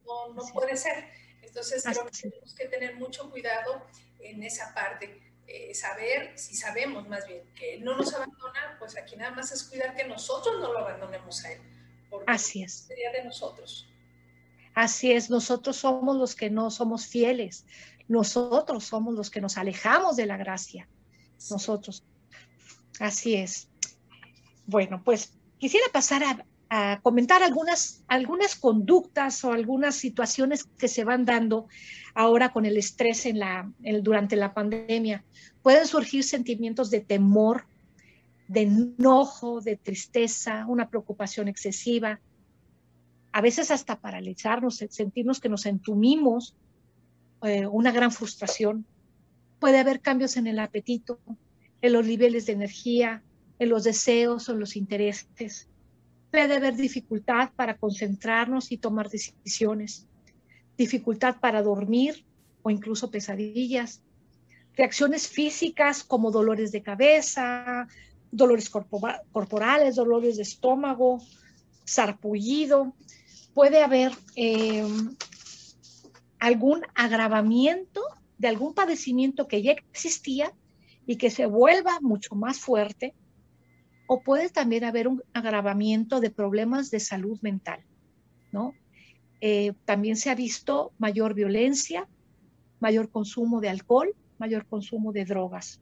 no, no puede ser. Entonces creo que tenemos que tener mucho cuidado en esa parte. Eh, saber, si sabemos más bien que Él no nos abandona, pues aquí nada más es cuidar que nosotros no lo abandonemos a Él. Porque Así es. Sería de nosotros. Así es, nosotros somos los que no somos fieles, nosotros somos los que nos alejamos de la gracia, nosotros. Así es. Bueno, pues quisiera pasar a, comentar algunas, algunas conductas o algunas situaciones que se van dando ahora con el estrés durante la pandemia. Pueden surgir sentimientos de temor, de enojo, de tristeza, una preocupación excesiva, a veces hasta paralizarnos, sentirnos que nos entumimos, eh, una gran frustración. Puede haber cambios en el apetito, en los niveles de energía, en los deseos o en los intereses. Puede haber dificultad para concentrarnos y tomar decisiones, dificultad para dormir o incluso pesadillas, reacciones físicas como dolores de cabeza, dolores corporales, dolores de estómago, sarpullido, puede haber eh, algún agravamiento de algún padecimiento que ya existía y que se vuelva mucho más fuerte, o puede también haber un agravamiento de problemas de salud mental, ¿no? Eh, también se ha visto mayor violencia, mayor consumo de alcohol, mayor consumo de drogas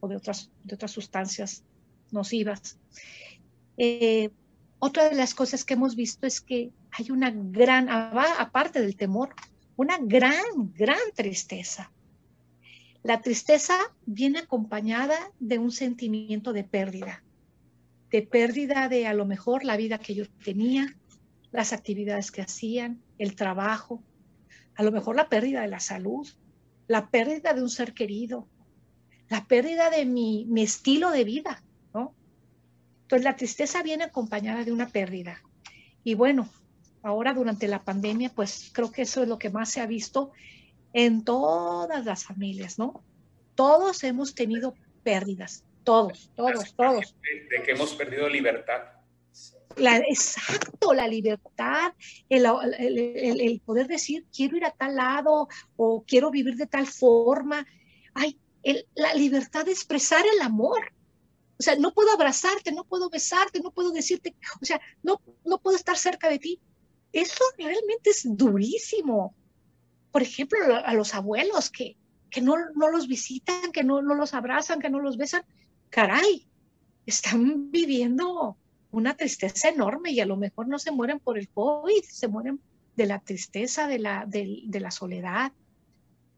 o de otras, de otras sustancias nocivas. Eh, otra de las cosas que hemos visto es que hay una gran, aparte del temor, una gran, gran tristeza. La tristeza viene acompañada de un sentimiento de pérdida, de pérdida de a lo mejor la vida que yo tenía, las actividades que hacían, el trabajo, a lo mejor la pérdida de la salud, la pérdida de un ser querido, la pérdida de mi, mi estilo de vida. Entonces la tristeza viene acompañada de una pérdida. Y bueno, ahora durante la pandemia, pues creo que eso es lo que más se ha visto en todas las familias, ¿no? Todos hemos tenido pérdidas, todos, todos, todos. De, que hemos perdido libertad. La, exacto, la libertad, el, el, poder decir, quiero ir a tal lado o quiero vivir de tal forma. Ay, la libertad de expresar el amor. O sea, no puedo abrazarte, no puedo besarte, no puedo decirte, o sea, no, no puedo estar cerca de ti. Eso realmente es durísimo. Por ejemplo, a los abuelos que, que no, no los visitan, que no, no los abrazan, que no los besan, caray, están viviendo una tristeza enorme y a lo mejor no se mueren por el COVID, se mueren de la tristeza, de la, de, la soledad.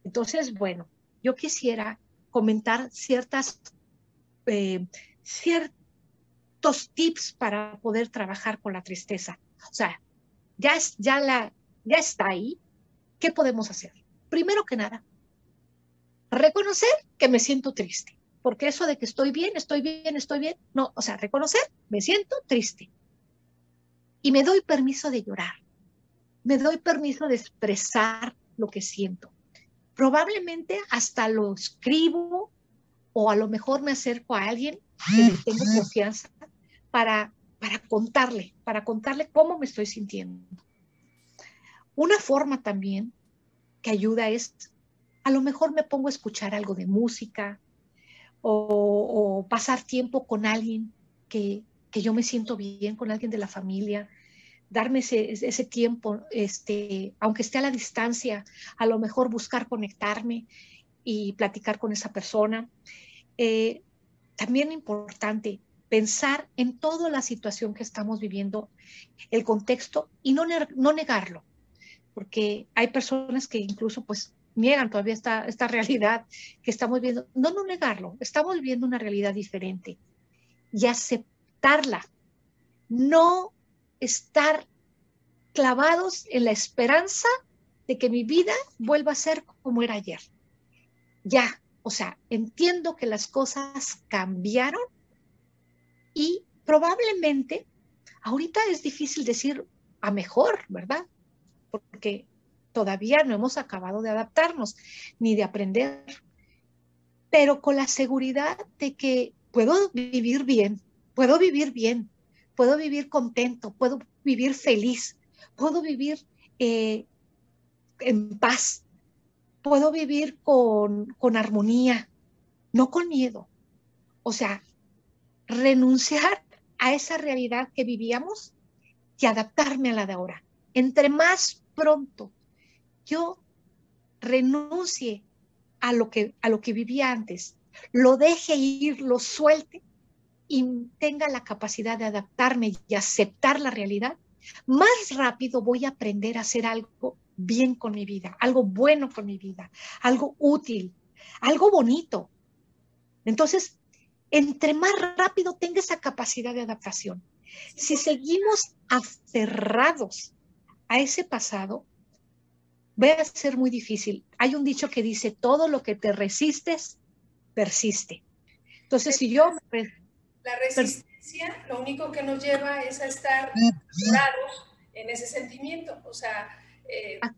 Entonces, bueno, yo quisiera comentar ciertas, eh, ciertos tips para poder trabajar con la tristeza. O sea, ya, ya, la, ya está ahí. ¿Qué podemos hacer? Primero que nada, reconocer que me siento triste, porque eso de que estoy bien, estoy bien, estoy bien, no, o sea, reconocer, me siento triste. Y me doy permiso de llorar, me doy permiso de expresar lo que siento. Probablemente hasta lo escribo o a lo mejor me acerco a alguien que le tengo confianza para, para contarle, para contarle cómo me estoy sintiendo. Una forma también que ayuda es a lo mejor me pongo a escuchar algo de música o, pasar tiempo con alguien que, yo me siento bien, con alguien de la familia, darme ese, tiempo, este, aunque esté a la distancia, a lo mejor buscar conectarme y platicar con esa persona. Eh, también importante pensar en toda la situación que estamos viviendo, el contexto y no, no negarlo, porque hay personas que incluso pues niegan todavía esta, esta realidad que estamos viendo. No, no negarlo, estamos viendo una realidad diferente y aceptarla. No estar clavados en la esperanza de que mi vida vuelva a ser como era ayer. Ya, o sea, entiendo que las cosas cambiaron y probablemente ahorita es difícil decir a mejor, ¿verdad? Porque todavía no hemos acabado de adaptarnos ni de aprender, pero con la seguridad de que puedo vivir bien, puedo vivir bien, puedo vivir contento, puedo vivir feliz, puedo vivir eh, en paz, puedo vivir con, con armonía, no con miedo. O sea, renunciar a esa realidad que vivíamos y adaptarme a la de ahora. Entre más pronto yo renuncie a lo que, a lo que vivía antes, lo deje ir, lo suelte y tenga la capacidad de adaptarme y aceptar la realidad, más rápido voy a aprender a hacer algo bien con mi vida, algo bueno con mi vida, algo útil, algo bonito. Entonces, entre más rápido tenga esa capacidad de adaptación, si seguimos aferrados a ese pasado, va a ser muy difícil. Hay un dicho que dice, todo lo que te resistes, persiste. Entonces, si yo... La resistencia lo único que nos lleva es a estar claros en ese sentimiento. O sea, eh, ah,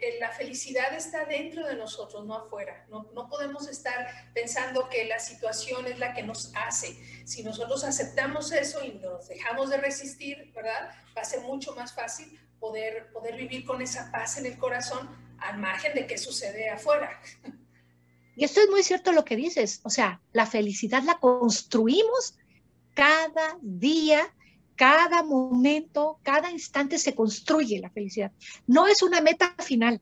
eh, la, felicidad está dentro de nosotros, no afuera. No, no podemos estar pensando que la situación es la que nos hace. Si nosotros aceptamos eso y nos dejamos de resistir, ¿verdad? Va a ser mucho más fácil poder, poder vivir con esa paz en el corazón al margen de qué sucede afuera. Y esto es muy cierto lo que dices, o sea, la felicidad la construimos cada día, cada momento, cada instante se construye la felicidad. No es una meta final,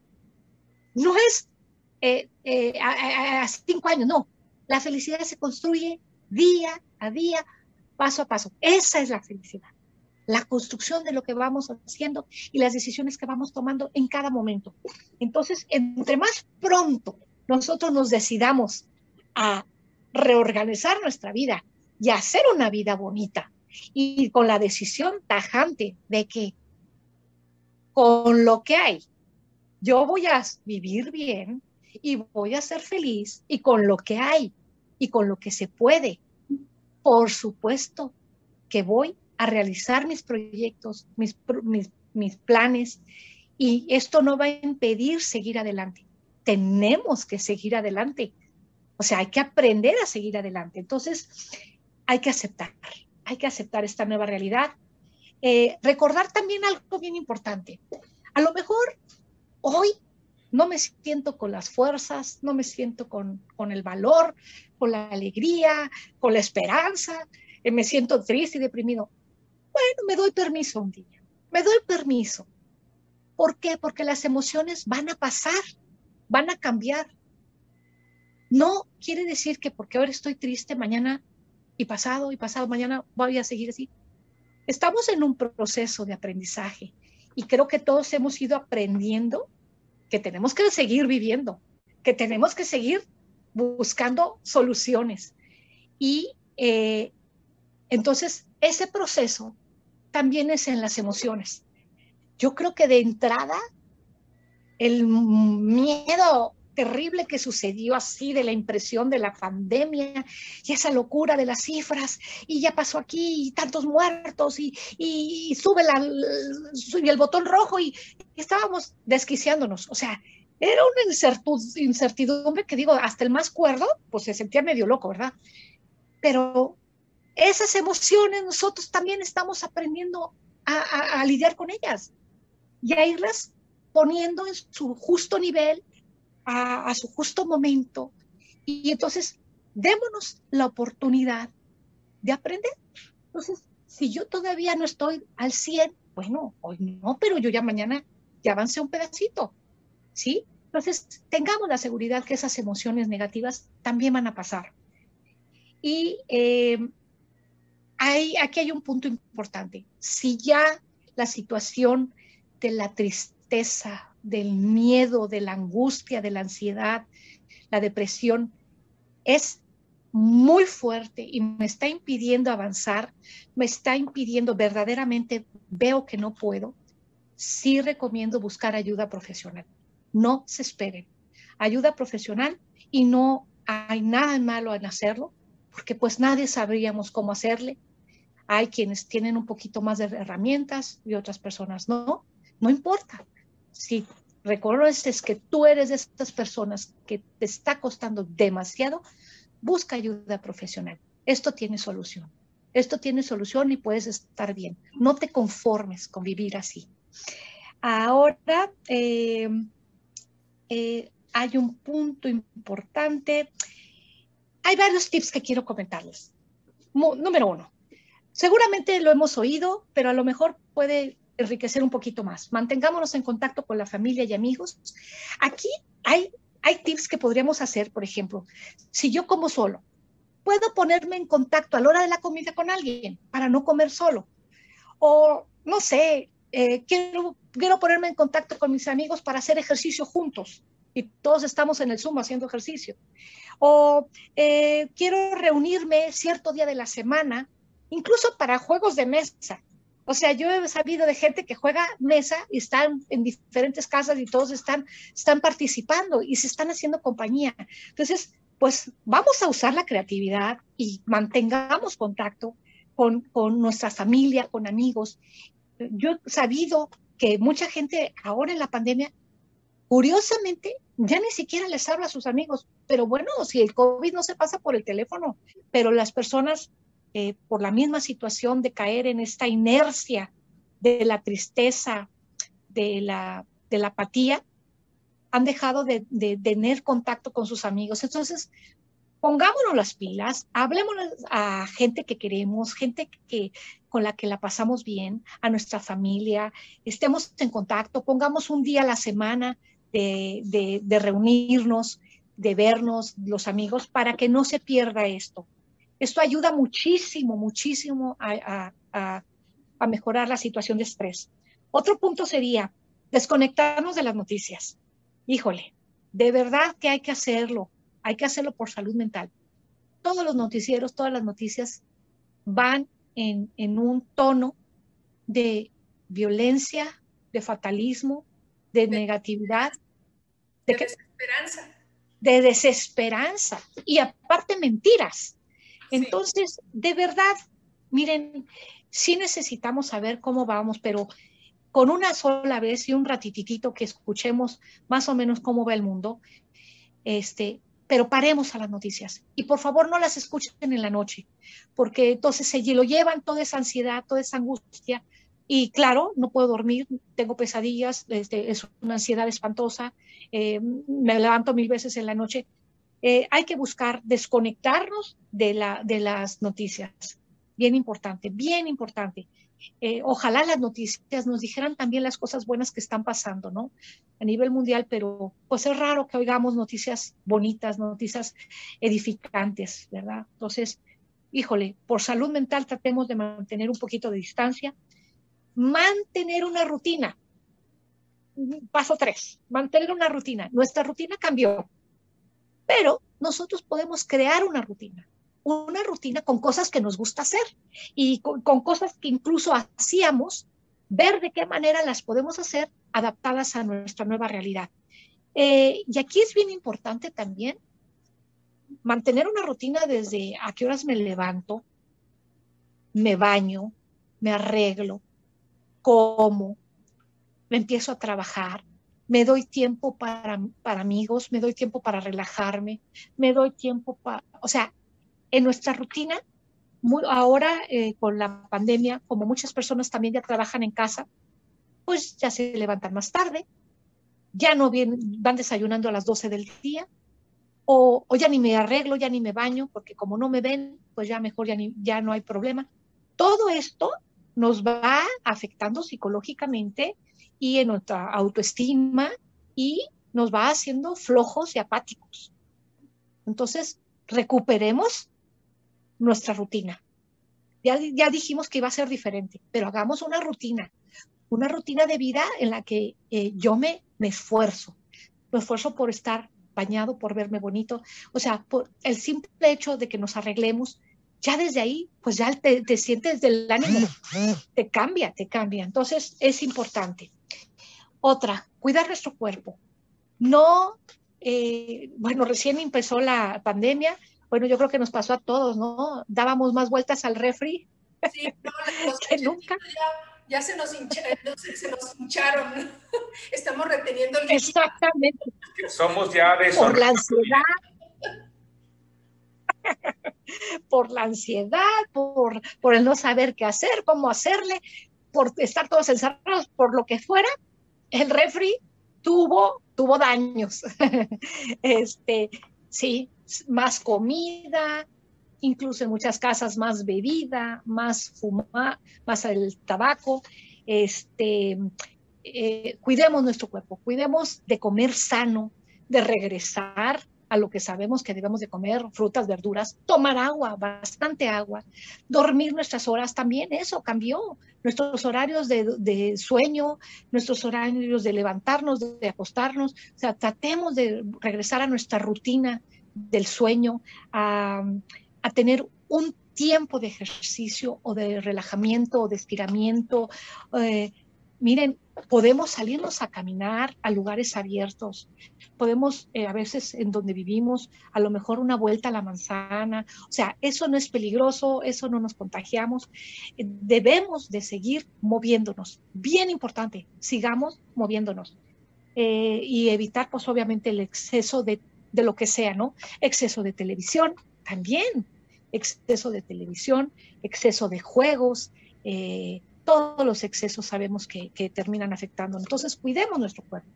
no es eh, eh, a, cinco años, no. La felicidad se construye día a día, paso a paso. Esa es la felicidad la construcción de lo que vamos haciendo y las decisiones que vamos tomando en cada momento. Entonces, entre más pronto nosotros nos decidamos a reorganizar nuestra vida y hacer una vida bonita y con la decisión tajante de que con lo que hay, yo voy a vivir bien y voy a ser feliz y con lo que hay y con lo que se puede, por supuesto que voy a realizar mis proyectos, mis, mis, planes, y esto no va a impedir seguir adelante. Tenemos que seguir adelante. O sea, hay que aprender a seguir adelante. Entonces, hay que aceptar, hay que aceptar esta nueva realidad. Eh, recordar también algo bien importante. A lo mejor hoy no me siento con las fuerzas, no me siento con, con el valor, con la alegría, con la esperanza, eh, me siento triste y deprimido. Bueno, me doy permiso un día, me doy permiso. ¿Por qué? Porque las emociones van a pasar, van a cambiar. No quiere decir que porque ahora estoy triste, mañana y pasado y pasado mañana voy a seguir así. Estamos en un proceso de aprendizaje y creo que todos hemos ido aprendiendo que tenemos que seguir viviendo, que tenemos que seguir buscando soluciones. Y eh, entonces ese proceso también es en las emociones. Yo creo que de entrada el miedo terrible que sucedió así de la impresión de la pandemia y esa locura de las cifras y ya pasó aquí y tantos muertos y, y sube, la, sube el botón rojo y, estábamos desquiciándonos. O sea, era una incertidumbre que digo, hasta el más cuerdo, pues se sentía medio loco, ¿verdad? Pero esas emociones nosotros también estamos aprendiendo a, a lidiar con ellas y a irlas poniendo en su justo nivel a, su justo momento. Y entonces, démonos la oportunidad de aprender. Entonces, si yo todavía no estoy al 100, bueno, hoy no, pero yo ya mañana ya avancé un pedacito, ¿sí? Entonces, tengamos la seguridad que esas emociones negativas también van a pasar. Y eh, aquí hay un punto importante. Si ya la situación de la tristeza, del miedo, de la angustia, de la ansiedad, la depresión, es muy fuerte y me está impidiendo avanzar, me está impidiendo verdaderamente, veo que no puedo, sí recomiendo buscar ayuda profesional. No se esperen. Ayuda profesional y no hay nada malo en hacerlo, porque pues nadie sabríamos cómo hacerle. Hay quienes tienen un poquito más de herramientas y otras personas no. No importa si reconoces que tú eres de estas personas que te está costando demasiado, busca ayuda profesional. Esto tiene solución. Esto tiene solución y puedes estar bien. No te conformes con vivir así. Ahora eh, eh, hay un punto importante. Hay varios tips que quiero comentarles. número uno, seguramente lo hemos oído, pero a lo mejor puede enriquecer un poquito más. Mantengámonos en contacto con la familia y amigos. Aquí hay, tips que podríamos hacer, por ejemplo, si yo como solo, puedo ponerme en contacto a la hora de la comida con alguien para no comer solo. O, no sé, eh, quiero, quiero ponerme en contacto con mis amigos para hacer ejercicio juntos y todos estamos en el Zoom haciendo ejercicio. O eh, quiero reunirme cierto día de la semana, incluso para juegos de mesa. O sea, yo he sabido de gente que juega mesa y están en diferentes casas y todos están, están participando y se están haciendo compañía. Entonces, pues vamos a usar la creatividad y mantengamos contacto con, con nuestra familia, con amigos. Yo he sabido que mucha gente ahora en la pandemia, curiosamente, ya ni siquiera les habla a sus amigos. Pero bueno, si el COVID no se pasa por el teléfono, pero las personas eh, por la misma situación de caer en esta inercia de la tristeza, de la, apatía, han dejado de, tener contacto con sus amigos. Entonces, pongámonos las pilas, hablemos a gente que queremos, gente que, con la que la pasamos bien, a nuestra familia, estemos en contacto, pongamos un día a la semana de reunirnos, de vernos los amigos, para que no se pierda esto. Esto ayuda muchísimo, muchísimo a, mejorar la situación de estrés. Otro punto sería desconectarnos de las noticias. Híjole, de verdad que hay que hacerlo. Hay que hacerlo por salud mental. Todos los noticieros, todas las noticias van en, un tono de violencia, de fatalismo, de, negatividad. De, desesperanza. De desesperanza. Y aparte mentiras. Entonces, de verdad, miren, sí necesitamos saber cómo vamos, pero con una sola vez y un ratititito que escuchemos más o menos cómo va el mundo, este, pero paremos a las noticias y por favor no las escuchen en la noche, porque entonces se lo llevan toda esa ansiedad, toda esa angustia. Y claro, no puedo dormir, tengo pesadillas, este, es una ansiedad espantosa, eh, me levanto mil veces en la noche. Eh, hay que buscar desconectarnos de, la, de las noticias. Bien importante, bien importante. Eh, ojalá las noticias nos dijeran también las cosas buenas que están pasando, ¿no? A nivel mundial, pero pues es raro que oigamos noticias bonitas, noticias edificantes, ¿verdad? Entonces, híjole, por salud mental tratemos de mantener un poquito de distancia, mantener una rutina. Paso tres, mantener una rutina. Nuestra rutina cambió, pero nosotros podemos crear una rutina una rutina con cosas que nos gusta hacer y con, cosas que incluso hacíamos, ver de qué manera las podemos hacer adaptadas a nuestra nueva realidad. Eh, y aquí es bien importante también mantener una rutina desde a qué horas me levanto, me baño, me arreglo, como, me empiezo a trabajar, me doy tiempo para, para amigos, me doy tiempo para relajarme, me doy tiempo para, o sea, en nuestra rutina, ahora eh, con la pandemia, como muchas personas también ya trabajan en casa, pues ya se levantan más tarde, ya no van desayunando a las 12 del día, o, ya ni me arreglo, ya ni me baño, porque como no me ven, pues ya mejor ya, ni, ya no hay problema. Todo esto nos va afectando psicológicamente y en nuestra autoestima y nos va haciendo flojos y apáticos. Entonces, recuperemos nuestra rutina. Ya, ya dijimos que iba a ser diferente, pero hagamos una rutina, una rutina de vida en la que eh, yo me, me esfuerzo, me esfuerzo por estar bañado, por verme bonito, o sea, por el simple hecho de que nos arreglemos, ya desde ahí, pues ya te, te sientes del ánimo, te cambia, te cambia. Entonces es importante. Otra, cuidar nuestro cuerpo. No, eh, bueno, recién empezó la pandemia, bueno, yo creo que nos pasó a todos, ¿no? Dábamos más vueltas al refri sí, no, que nunca. Ya, se, nos hincharon. Estamos reteniendo el Exactamente. Somos ya de Por la ansiedad. por la ansiedad, por, por el no saber qué hacer, cómo hacerle, por estar todos encerrados, por lo que fuera, el refri tuvo, tuvo daños. este, sí, más comida, incluso en muchas casas más bebida, más fumar, más el tabaco. Este, eh, cuidemos nuestro cuerpo, cuidemos de comer sano, de regresar a lo que sabemos que debemos de comer, frutas, verduras, tomar agua, bastante agua, dormir nuestras horas, también eso cambió, nuestros horarios de, sueño, nuestros horarios de levantarnos, de acostarnos, o sea, tratemos de regresar a nuestra rutina del sueño, a, tener un tiempo de ejercicio o de relajamiento o de estiramiento. Eh, miren, podemos salirnos a caminar a lugares abiertos, podemos eh, a veces en donde vivimos, a lo mejor una vuelta a la manzana, o sea, eso no es peligroso, eso no nos contagiamos, eh, debemos de seguir moviéndonos, bien importante, sigamos moviéndonos. Y evitar pues obviamente el exceso de de lo que sea, ¿no? Exceso de televisión, también, exceso de televisión, exceso de juegos, eh, todos los excesos sabemos que, terminan afectando. Entonces, cuidemos nuestro cuerpo,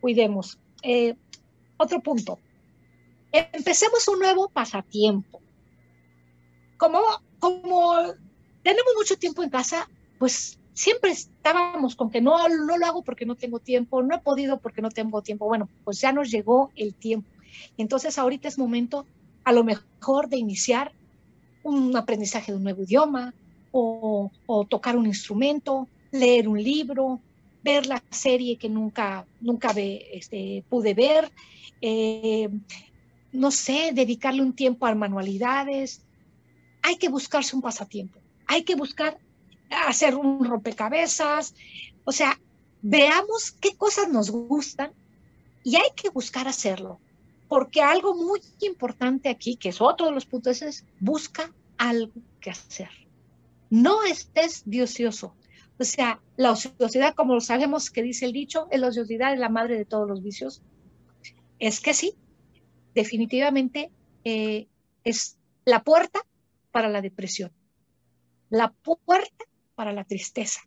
cuidemos. Eh, otro punto, empecemos un nuevo pasatiempo. Como, como tenemos mucho tiempo en casa, pues siempre estábamos con que no, no lo hago porque no tengo tiempo, no he podido porque no tengo tiempo. Bueno, pues ya nos llegó el tiempo. Entonces ahorita es momento a lo mejor de iniciar un aprendizaje de un nuevo idioma o, tocar un instrumento, leer un libro, ver la serie que nunca, nunca este, pude ver, eh, no sé, dedicarle un tiempo a manualidades. Hay que buscarse un pasatiempo, hay que buscar hacer un rompecabezas, o sea, veamos qué cosas nos gustan y hay que buscar hacerlo, porque algo muy importante aquí, que es otro de los puntos, es busca algo que hacer. No estés vicioso. O sea, la ociosidad, como sabemos que dice el dicho, es la ociosidad es la madre de todos los vicios. Es que sí, definitivamente eh, es la puerta para la depresión, la puerta para la tristeza,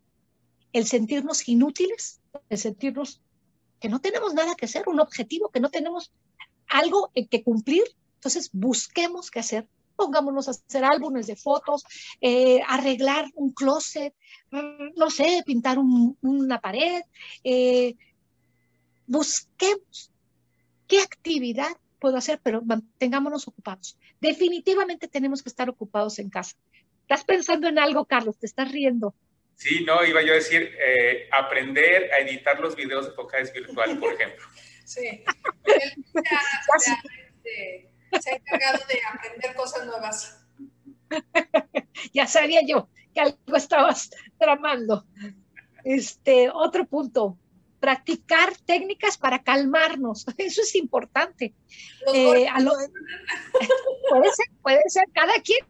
el sentirnos inútiles, el sentirnos que no tenemos nada que hacer, un objetivo, que no tenemos algo que cumplir. Entonces, busquemos qué hacer. Pongámonos a hacer álbumes de fotos, eh, arreglar un closet, mm, no sé, pintar una pared. Eh, busquemos qué actividad puedo hacer, pero mantengámonos ocupados. Definitivamente tenemos que estar ocupados en casa. ¿Estás pensando en algo, Carlos? ¿Te estás riendo? Sí, no, iba yo a decir, eh, aprender a editar los videos de Focades Virtual, por ejemplo. Sí, él se, ha encargado de aprender cosas nuevas. ya sabía yo que algo estabas tramando. Este, otro punto, practicar técnicas para calmarnos. Eso es importante. Eh, puede ser, puede ser, cada quien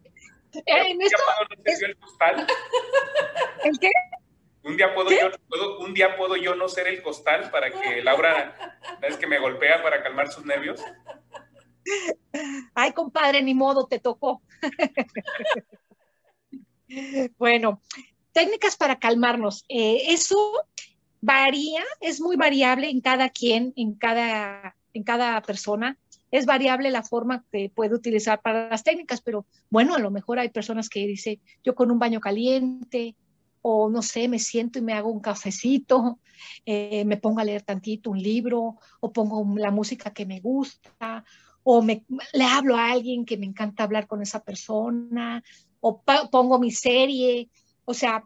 ¿Un día puedo no ser el costal? ¿El qué? Un día puedo, yo, un día puedo yo no ser el costal para que Laura, ¿sabes que me golpea para calmar sus nervios? Ay, compadre, ni modo, te tocó. bueno, técnicas para calmarnos. Eh, eso varía, es muy variable en cada quien, en cada, en cada persona es variable la forma que puede utilizar para las técnicas, pero bueno, a lo mejor hay personas que dicen, yo con un baño caliente, o no sé, me siento y me hago un cafecito, eh, me pongo a leer tantito un libro, o pongo la música que me gusta, o me, le hablo a alguien que me encanta hablar con esa persona, o pongo mi serie. O sea,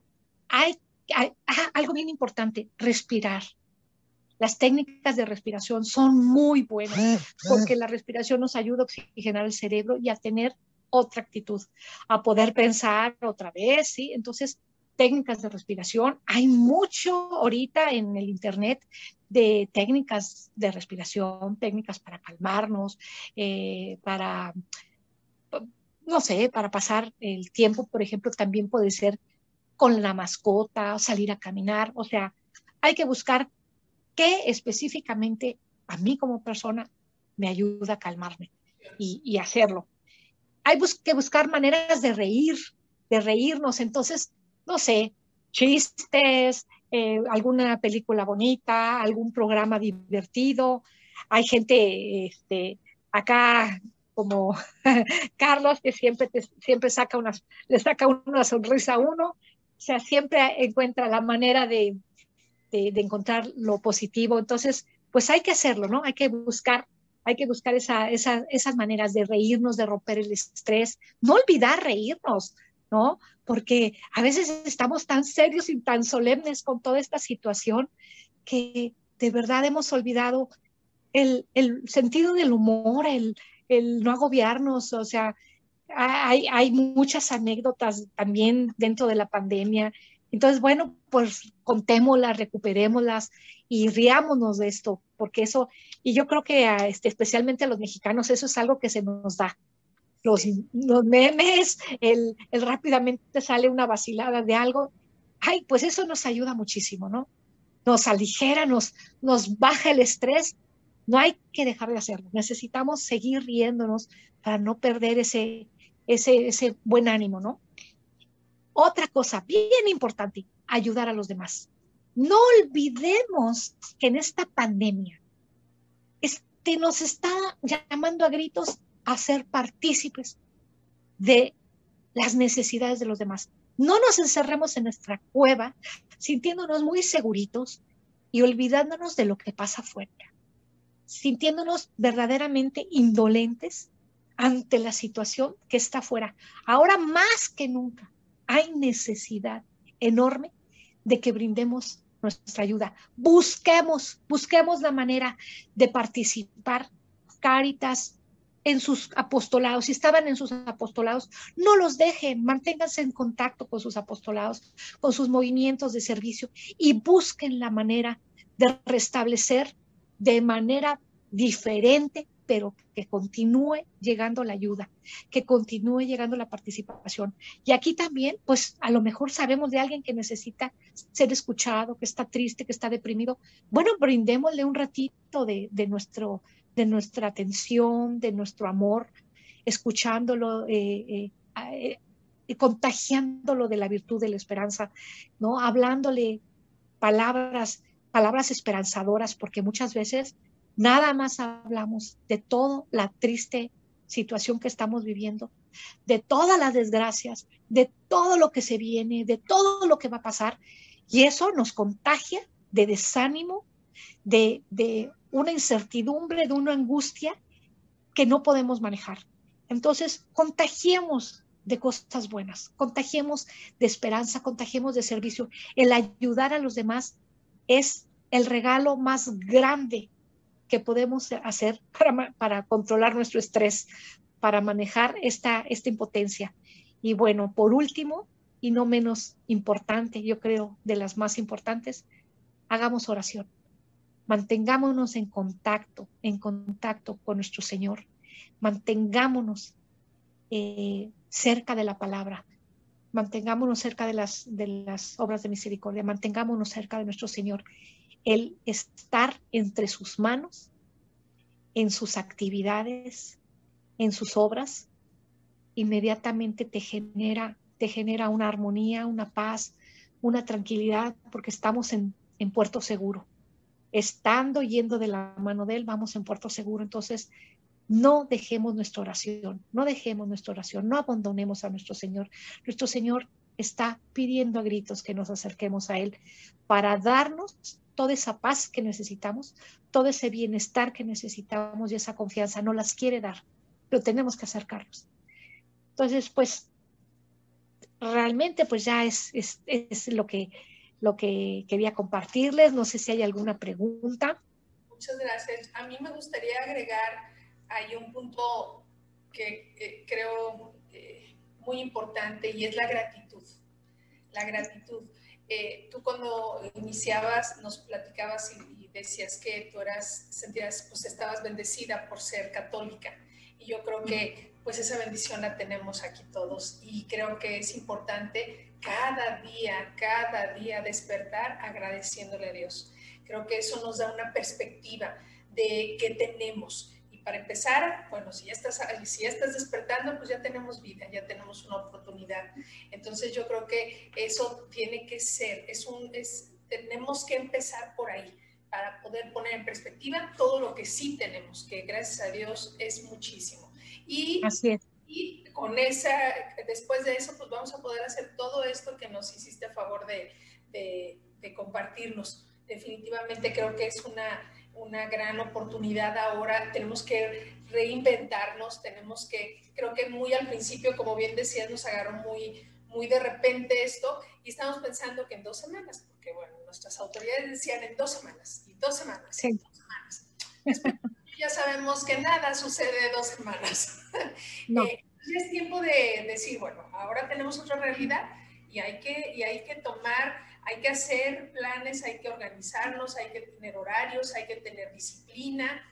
hay algo bien importante, respirar. Las técnicas de respiración son muy buenas ah, porque ah. la respiración nos ayuda a oxigenar el cerebro y a tener otra actitud, a poder pensar otra vez, ¿sí? Entonces, técnicas de respiración, hay mucho ahorita en el Internet de técnicas de respiración, técnicas para calmarnos, eh, para, no sé, para pasar el tiempo, por ejemplo, también puede ser con la mascota, salir a caminar, o sea, hay que buscar qué específicamente a mí como persona me ayuda a calmarme y, hacerlo. Hay que buscar maneras de reír, de reírnos. Entonces, no sé, chistes, eh, alguna película bonita, algún programa divertido. Hay gente este, acá como Carlos que siempre, siempre saca unas, le saca una sonrisa a uno. O sea, siempre encuentra la manera de, de, encontrar lo positivo. Entonces, pues hay que hacerlo, ¿no? Hay que buscar, hay que buscar esa, esas maneras de reírnos, de romper el estrés, no olvidar reírnos, ¿no? Porque a veces estamos tan serios y tan solemnes con toda esta situación que de verdad hemos olvidado el, el sentido del humor, el, el no agobiarnos, o sea, hay, hay, muchas anécdotas también dentro de la pandemia entonces, bueno, pues contémoslas, recuperémoslas y riámonos de esto, porque eso, y yo creo que este, especialmente a los mexicanos, eso es algo que se nos da. Los, los memes, el, el rápidamente sale una vacilada de algo, ay, pues eso nos ayuda muchísimo, ¿no? Nos aligera, nos, nos baja el estrés. No hay que dejar de hacerlo. Necesitamos seguir riéndonos para no perder ese, ese, ese buen ánimo, ¿no? Otra cosa bien importante, ayudar a los demás. No olvidemos que en esta pandemia este, nos está llamando a gritos a ser partícipes de las necesidades de los demás. No nos encerremos en nuestra cueva sintiéndonos muy seguritos y olvidándonos de lo que pasa afuera, sintiéndonos verdaderamente indolentes ante la situación que está afuera. Ahora más que nunca, hay necesidad enorme de que brindemos nuestra ayuda. Busquemos, busquemos la manera de participar. Cáritas en sus apostolados, si estaban en sus apostolados, no los dejen, manténganse en contacto con sus apostolados, con sus movimientos de servicio y busquen la manera de restablecer de manera diferente pero que continúe llegando la ayuda, que continúe llegando la participación. Y aquí también, pues a lo mejor sabemos de alguien que necesita ser escuchado, que está triste, que está deprimido. Bueno, brindémosle un ratito de, nuestro de nuestra atención, de nuestro amor, escuchándolo, eh, eh, eh, contagiándolo de la virtud de la esperanza, ¿no? Hablándole palabras, palabras esperanzadoras, porque muchas veces nada más hablamos de toda la triste situación que estamos viviendo, de todas las desgracias, de todo lo que se viene, de todo lo que va a pasar, y eso nos contagia de desánimo, de, de una incertidumbre, de una angustia que no podemos manejar. Entonces, contagiemos de cosas buenas, contagiemos de esperanza, contagiemos de servicio. El ayudar a los demás es el regalo más grande que podemos hacer para, para controlar nuestro estrés, para manejar esta, esta impotencia. Y bueno, por último, y no menos importante, yo creo de las más importantes, hagamos oración. Mantengámonos en contacto, en contacto con nuestro Señor. Mantengámonos eh, cerca de la palabra. Mantengámonos cerca de las, de las obras de misericordia. Mantengámonos cerca de nuestro Señor. El estar entre sus manos, en sus actividades, en sus obras, inmediatamente te genera, te genera una armonía, una paz, una tranquilidad, porque estamos en, en puerto seguro estando yendo de la mano de Él, vamos en puerto seguro. Entonces, no dejemos nuestra oración, no dejemos nuestra oración, no abandonemos a nuestro Señor. Nuestro Señor está pidiendo a gritos que nos acerquemos a Él para darnos toda esa paz que necesitamos, todo ese bienestar que necesitamos y esa confianza. No las quiere dar, pero tenemos que acercarnos. Entonces, pues, realmente, pues ya es, es, es lo que lo que quería compartirles. No sé si hay alguna pregunta. Muchas gracias. A mí me gustaría agregar ahí un punto que creo eh, muy importante y es la gratitud. La gratitud. Eh, tú cuando iniciabas nos platicabas y, y, decías que tú eras, sentías, pues estabas bendecida por ser católica. Y yo creo que pues esa bendición la tenemos aquí todos y creo que es importante cada día, cada día despertar agradeciéndole a Dios. Creo que eso nos da una perspectiva de qué tenemos. Y para empezar, bueno, si ya estás, si ya estás despertando, pues ya tenemos vida, ya tenemos una oportunidad. Entonces yo creo que eso tiene que ser, es un, es, tenemos que empezar por ahí para poder poner en perspectiva todo lo que sí tenemos, que gracias a Dios es muchísimo. Y Así es y con esa, después de eso, pues vamos a poder hacer todo esto que nos hiciste a favor de, de, compartirnos. Definitivamente creo que es una, una gran oportunidad ahora. Tenemos que reinventarnos, tenemos que, creo que muy al principio, como bien decías, nos agarró muy, muy de repente esto y estamos pensando que en dos semanas, porque bueno, nuestras autoridades decían en dos semanas, y dos semanas, en dos semanas ya sabemos que nada sucede dos semanas. No. Eh, es tiempo de decir, bueno, ahora tenemos otra realidad y hay que, y hay que tomar, hay que hacer planes, hay que organizarnos, hay que tener horarios, hay que tener disciplina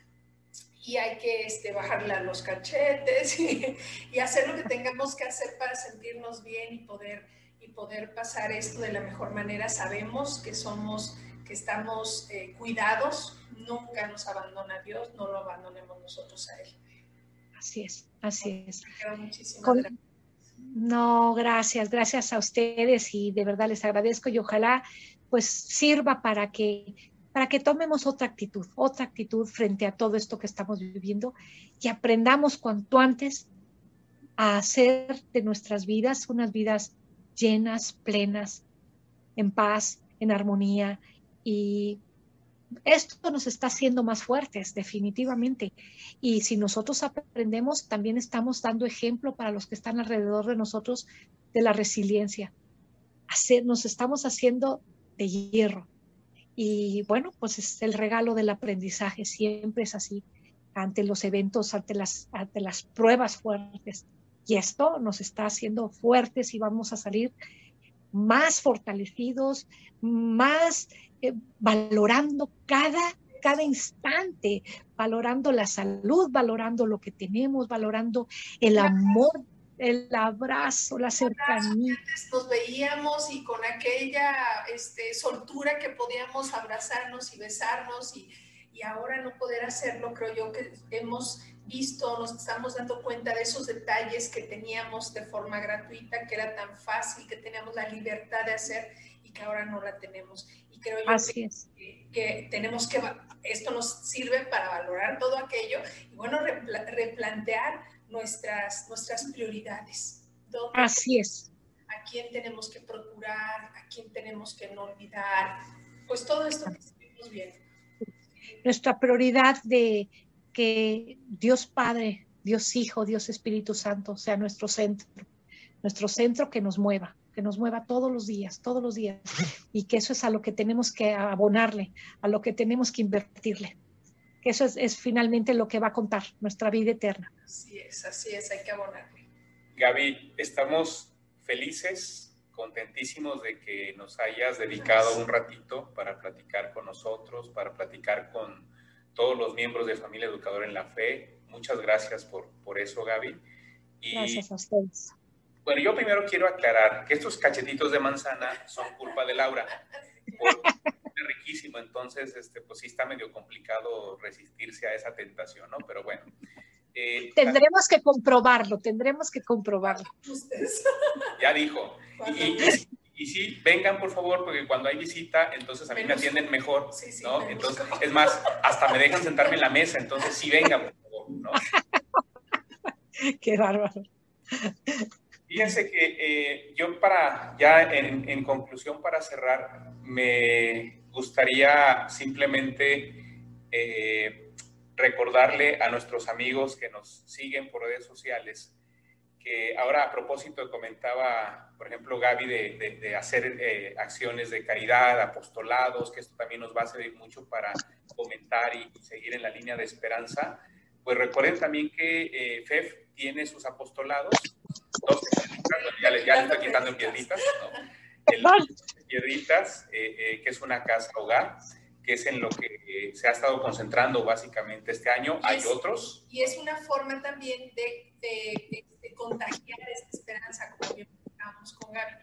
y hay que este, bajarle a los cachetes y, y, hacer lo que tengamos que hacer para sentirnos bien y poder, y poder pasar esto de la mejor manera. Sabemos que somos, que estamos eh, cuidados nunca nos abandona Dios, no lo abandonemos nosotros a Él. Así es, así es. Con... No, gracias, gracias a ustedes y de verdad les agradezco y ojalá pues sirva para que para que tomemos otra actitud, otra actitud frente a todo esto que estamos viviendo y aprendamos cuanto antes a hacer de nuestras vidas unas vidas llenas, plenas, en paz, en armonía y esto nos está haciendo más fuertes, definitivamente. Y si nosotros aprendemos, también estamos dando ejemplo para los que están alrededor de nosotros de la resiliencia. Hacer, nos estamos haciendo de hierro. Y bueno, pues es el regalo del aprendizaje, siempre es así, ante los eventos, ante las, ante las pruebas fuertes. Y esto nos está haciendo fuertes y vamos a salir más fortalecidos, más eh, valorando cada, cada instante, valorando la salud, valorando lo que tenemos, valorando el amor, el abrazo, la cercanía. Nos veíamos y con aquella este, soltura que podíamos abrazarnos y besarnos y, y ahora no poder hacerlo, creo yo que hemos visto, nos estamos dando cuenta de esos detalles que teníamos de forma gratuita, que era tan fácil, que teníamos la libertad de hacer y que ahora no la tenemos. Creo yo Así que, que, tenemos que, esto nos sirve para valorar todo aquello y bueno, replantear nuestras, nuestras prioridades. Así es. A quién tenemos que procurar, a quién tenemos que no olvidar, pues todo esto que estuvimos viendo. Nuestra prioridad de que Dios Padre, Dios Hijo, Dios Espíritu Santo sea nuestro centro, nuestro centro que nos mueva, que nos mueva todos los días, todos los días, y que eso es a lo que tenemos que abonarle, a lo que tenemos que invertirle, que eso es, es finalmente lo que va a contar nuestra vida eterna. Así es, así es, hay que abonarle. Gaby, estamos felices, contentísimos de que nos hayas dedicado un ratito para platicar con nosotros, para platicar con todos los miembros de Familia Educadora en la Fe. Muchas gracias por, por eso, Gaby. Y, gracias a ustedes. Bueno, yo primero quiero aclarar que estos cachetitos de manzana son culpa de Laura. Es riquísimo, entonces, este, pues sí está medio complicado resistirse a esa tentación, ¿no? Pero bueno. Eh, tendremos que comprobarlo, tendremos que comprobarlo. Ya dijo. Y, y sí, vengan por favor, porque cuando hay visita, entonces a mí me atienden mejor, ¿no? Entonces, es más, hasta me dejan sentarme en la mesa, entonces sí vengan por favor, ¿no? Qué bárbaro. Fíjense que eh, yo para, ya en, en, conclusión, para cerrar, me gustaría simplemente eh, recordarle a nuestros amigos que nos siguen por redes sociales que ahora a propósito comentaba, por ejemplo, Gaby, de, hacer eh, acciones de caridad, apostolados, que esto también nos va a servir mucho para comentar y, seguir en la línea de esperanza. Pues recuerden también que eh, FEF tiene sus apostolados, dos ya, les, ya estoy quitando en piedritas, piedritas, eh, que es una casa hogar, que es en lo que se ha estado concentrando básicamente este año. Hay otros. Y es una forma también de, de contagiar esa esperanza, como bien con Gaby.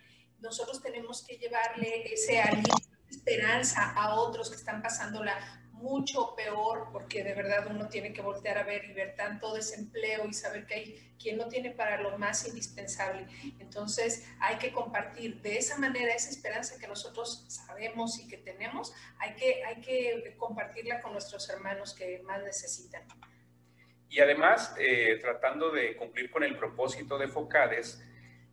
Nosotros tenemos que llevarle ese aliento, esperanza a otros que están pasándola mucho peor, porque de verdad uno tiene que voltear a ver y ver tanto desempleo y saber que hay quien no tiene para lo más indispensable. Entonces hay que compartir de esa manera esa esperanza que nosotros sabemos y que tenemos, hay que, hay que compartirla con nuestros hermanos que más necesitan. Y además, eh, tratando de cumplir con el propósito de FOCADES,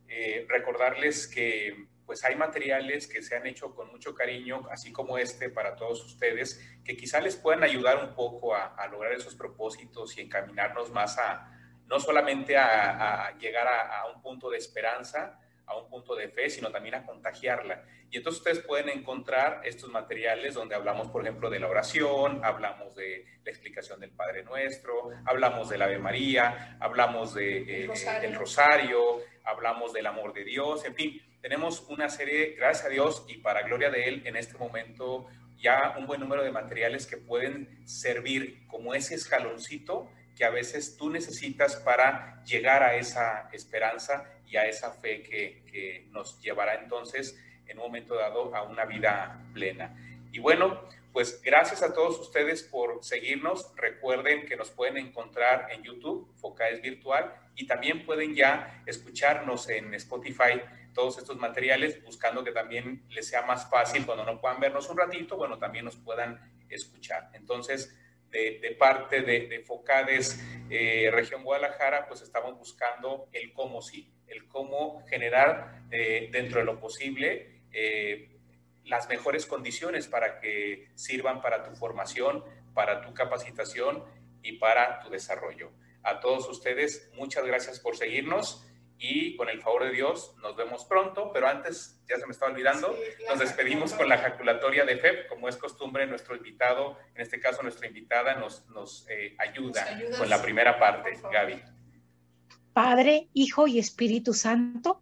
eh, recordarles que pues hay materiales que se han hecho con mucho cariño, así como este para todos ustedes, que quizá les puedan ayudar un poco a, lograr esos propósitos y encaminarnos más a, no solamente a, llegar a, un punto de esperanza, a un punto de fe, sino también a contagiarla. Y entonces ustedes pueden encontrar estos materiales donde hablamos, por ejemplo, de la oración, hablamos de la explicación del Padre Nuestro, hablamos del Ave María, hablamos de, eh, del Rosario, hablamos del amor de Dios, en fin, tenemos una serie, gracias a Dios y para gloria de Él, en este momento ya un buen número de materiales que pueden servir como ese escaloncito que a veces tú necesitas para llegar a esa esperanza y a esa fe que, nos llevará entonces en un momento dado a una vida plena. Y bueno, pues gracias a todos ustedes por seguirnos. Recuerden que nos pueden encontrar en YouTube, Focaes Virtual, y también pueden ya escucharnos en Spotify todos estos materiales, buscando que también les sea más fácil cuando no puedan vernos un ratito, bueno, también nos puedan escuchar. Entonces, de, parte de, Focades eh, Región Guadalajara, pues estamos buscando el cómo sí, el cómo generar eh, dentro de lo posible eh, las mejores condiciones para que sirvan para tu formación, para tu capacitación y para tu desarrollo. A todos ustedes, muchas gracias por seguirnos y con el favor de Dios nos vemos pronto, pero antes, ya se me estaba olvidando, nos despedimos con la jaculatoria de FEP, como es costumbre, nuestro invitado, en este caso nuestra invitada, nos, nos, eh, ayuda con la primera parte, Gaby. Padre, Hijo y Espíritu Santo,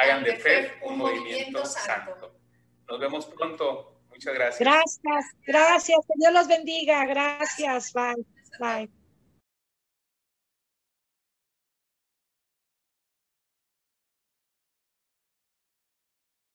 hagan de FEP un movimiento santo. Nos vemos pronto. Muchas gracias. Gracias, gracias. Que Dios los bendiga. Gracias. Bye. Bye.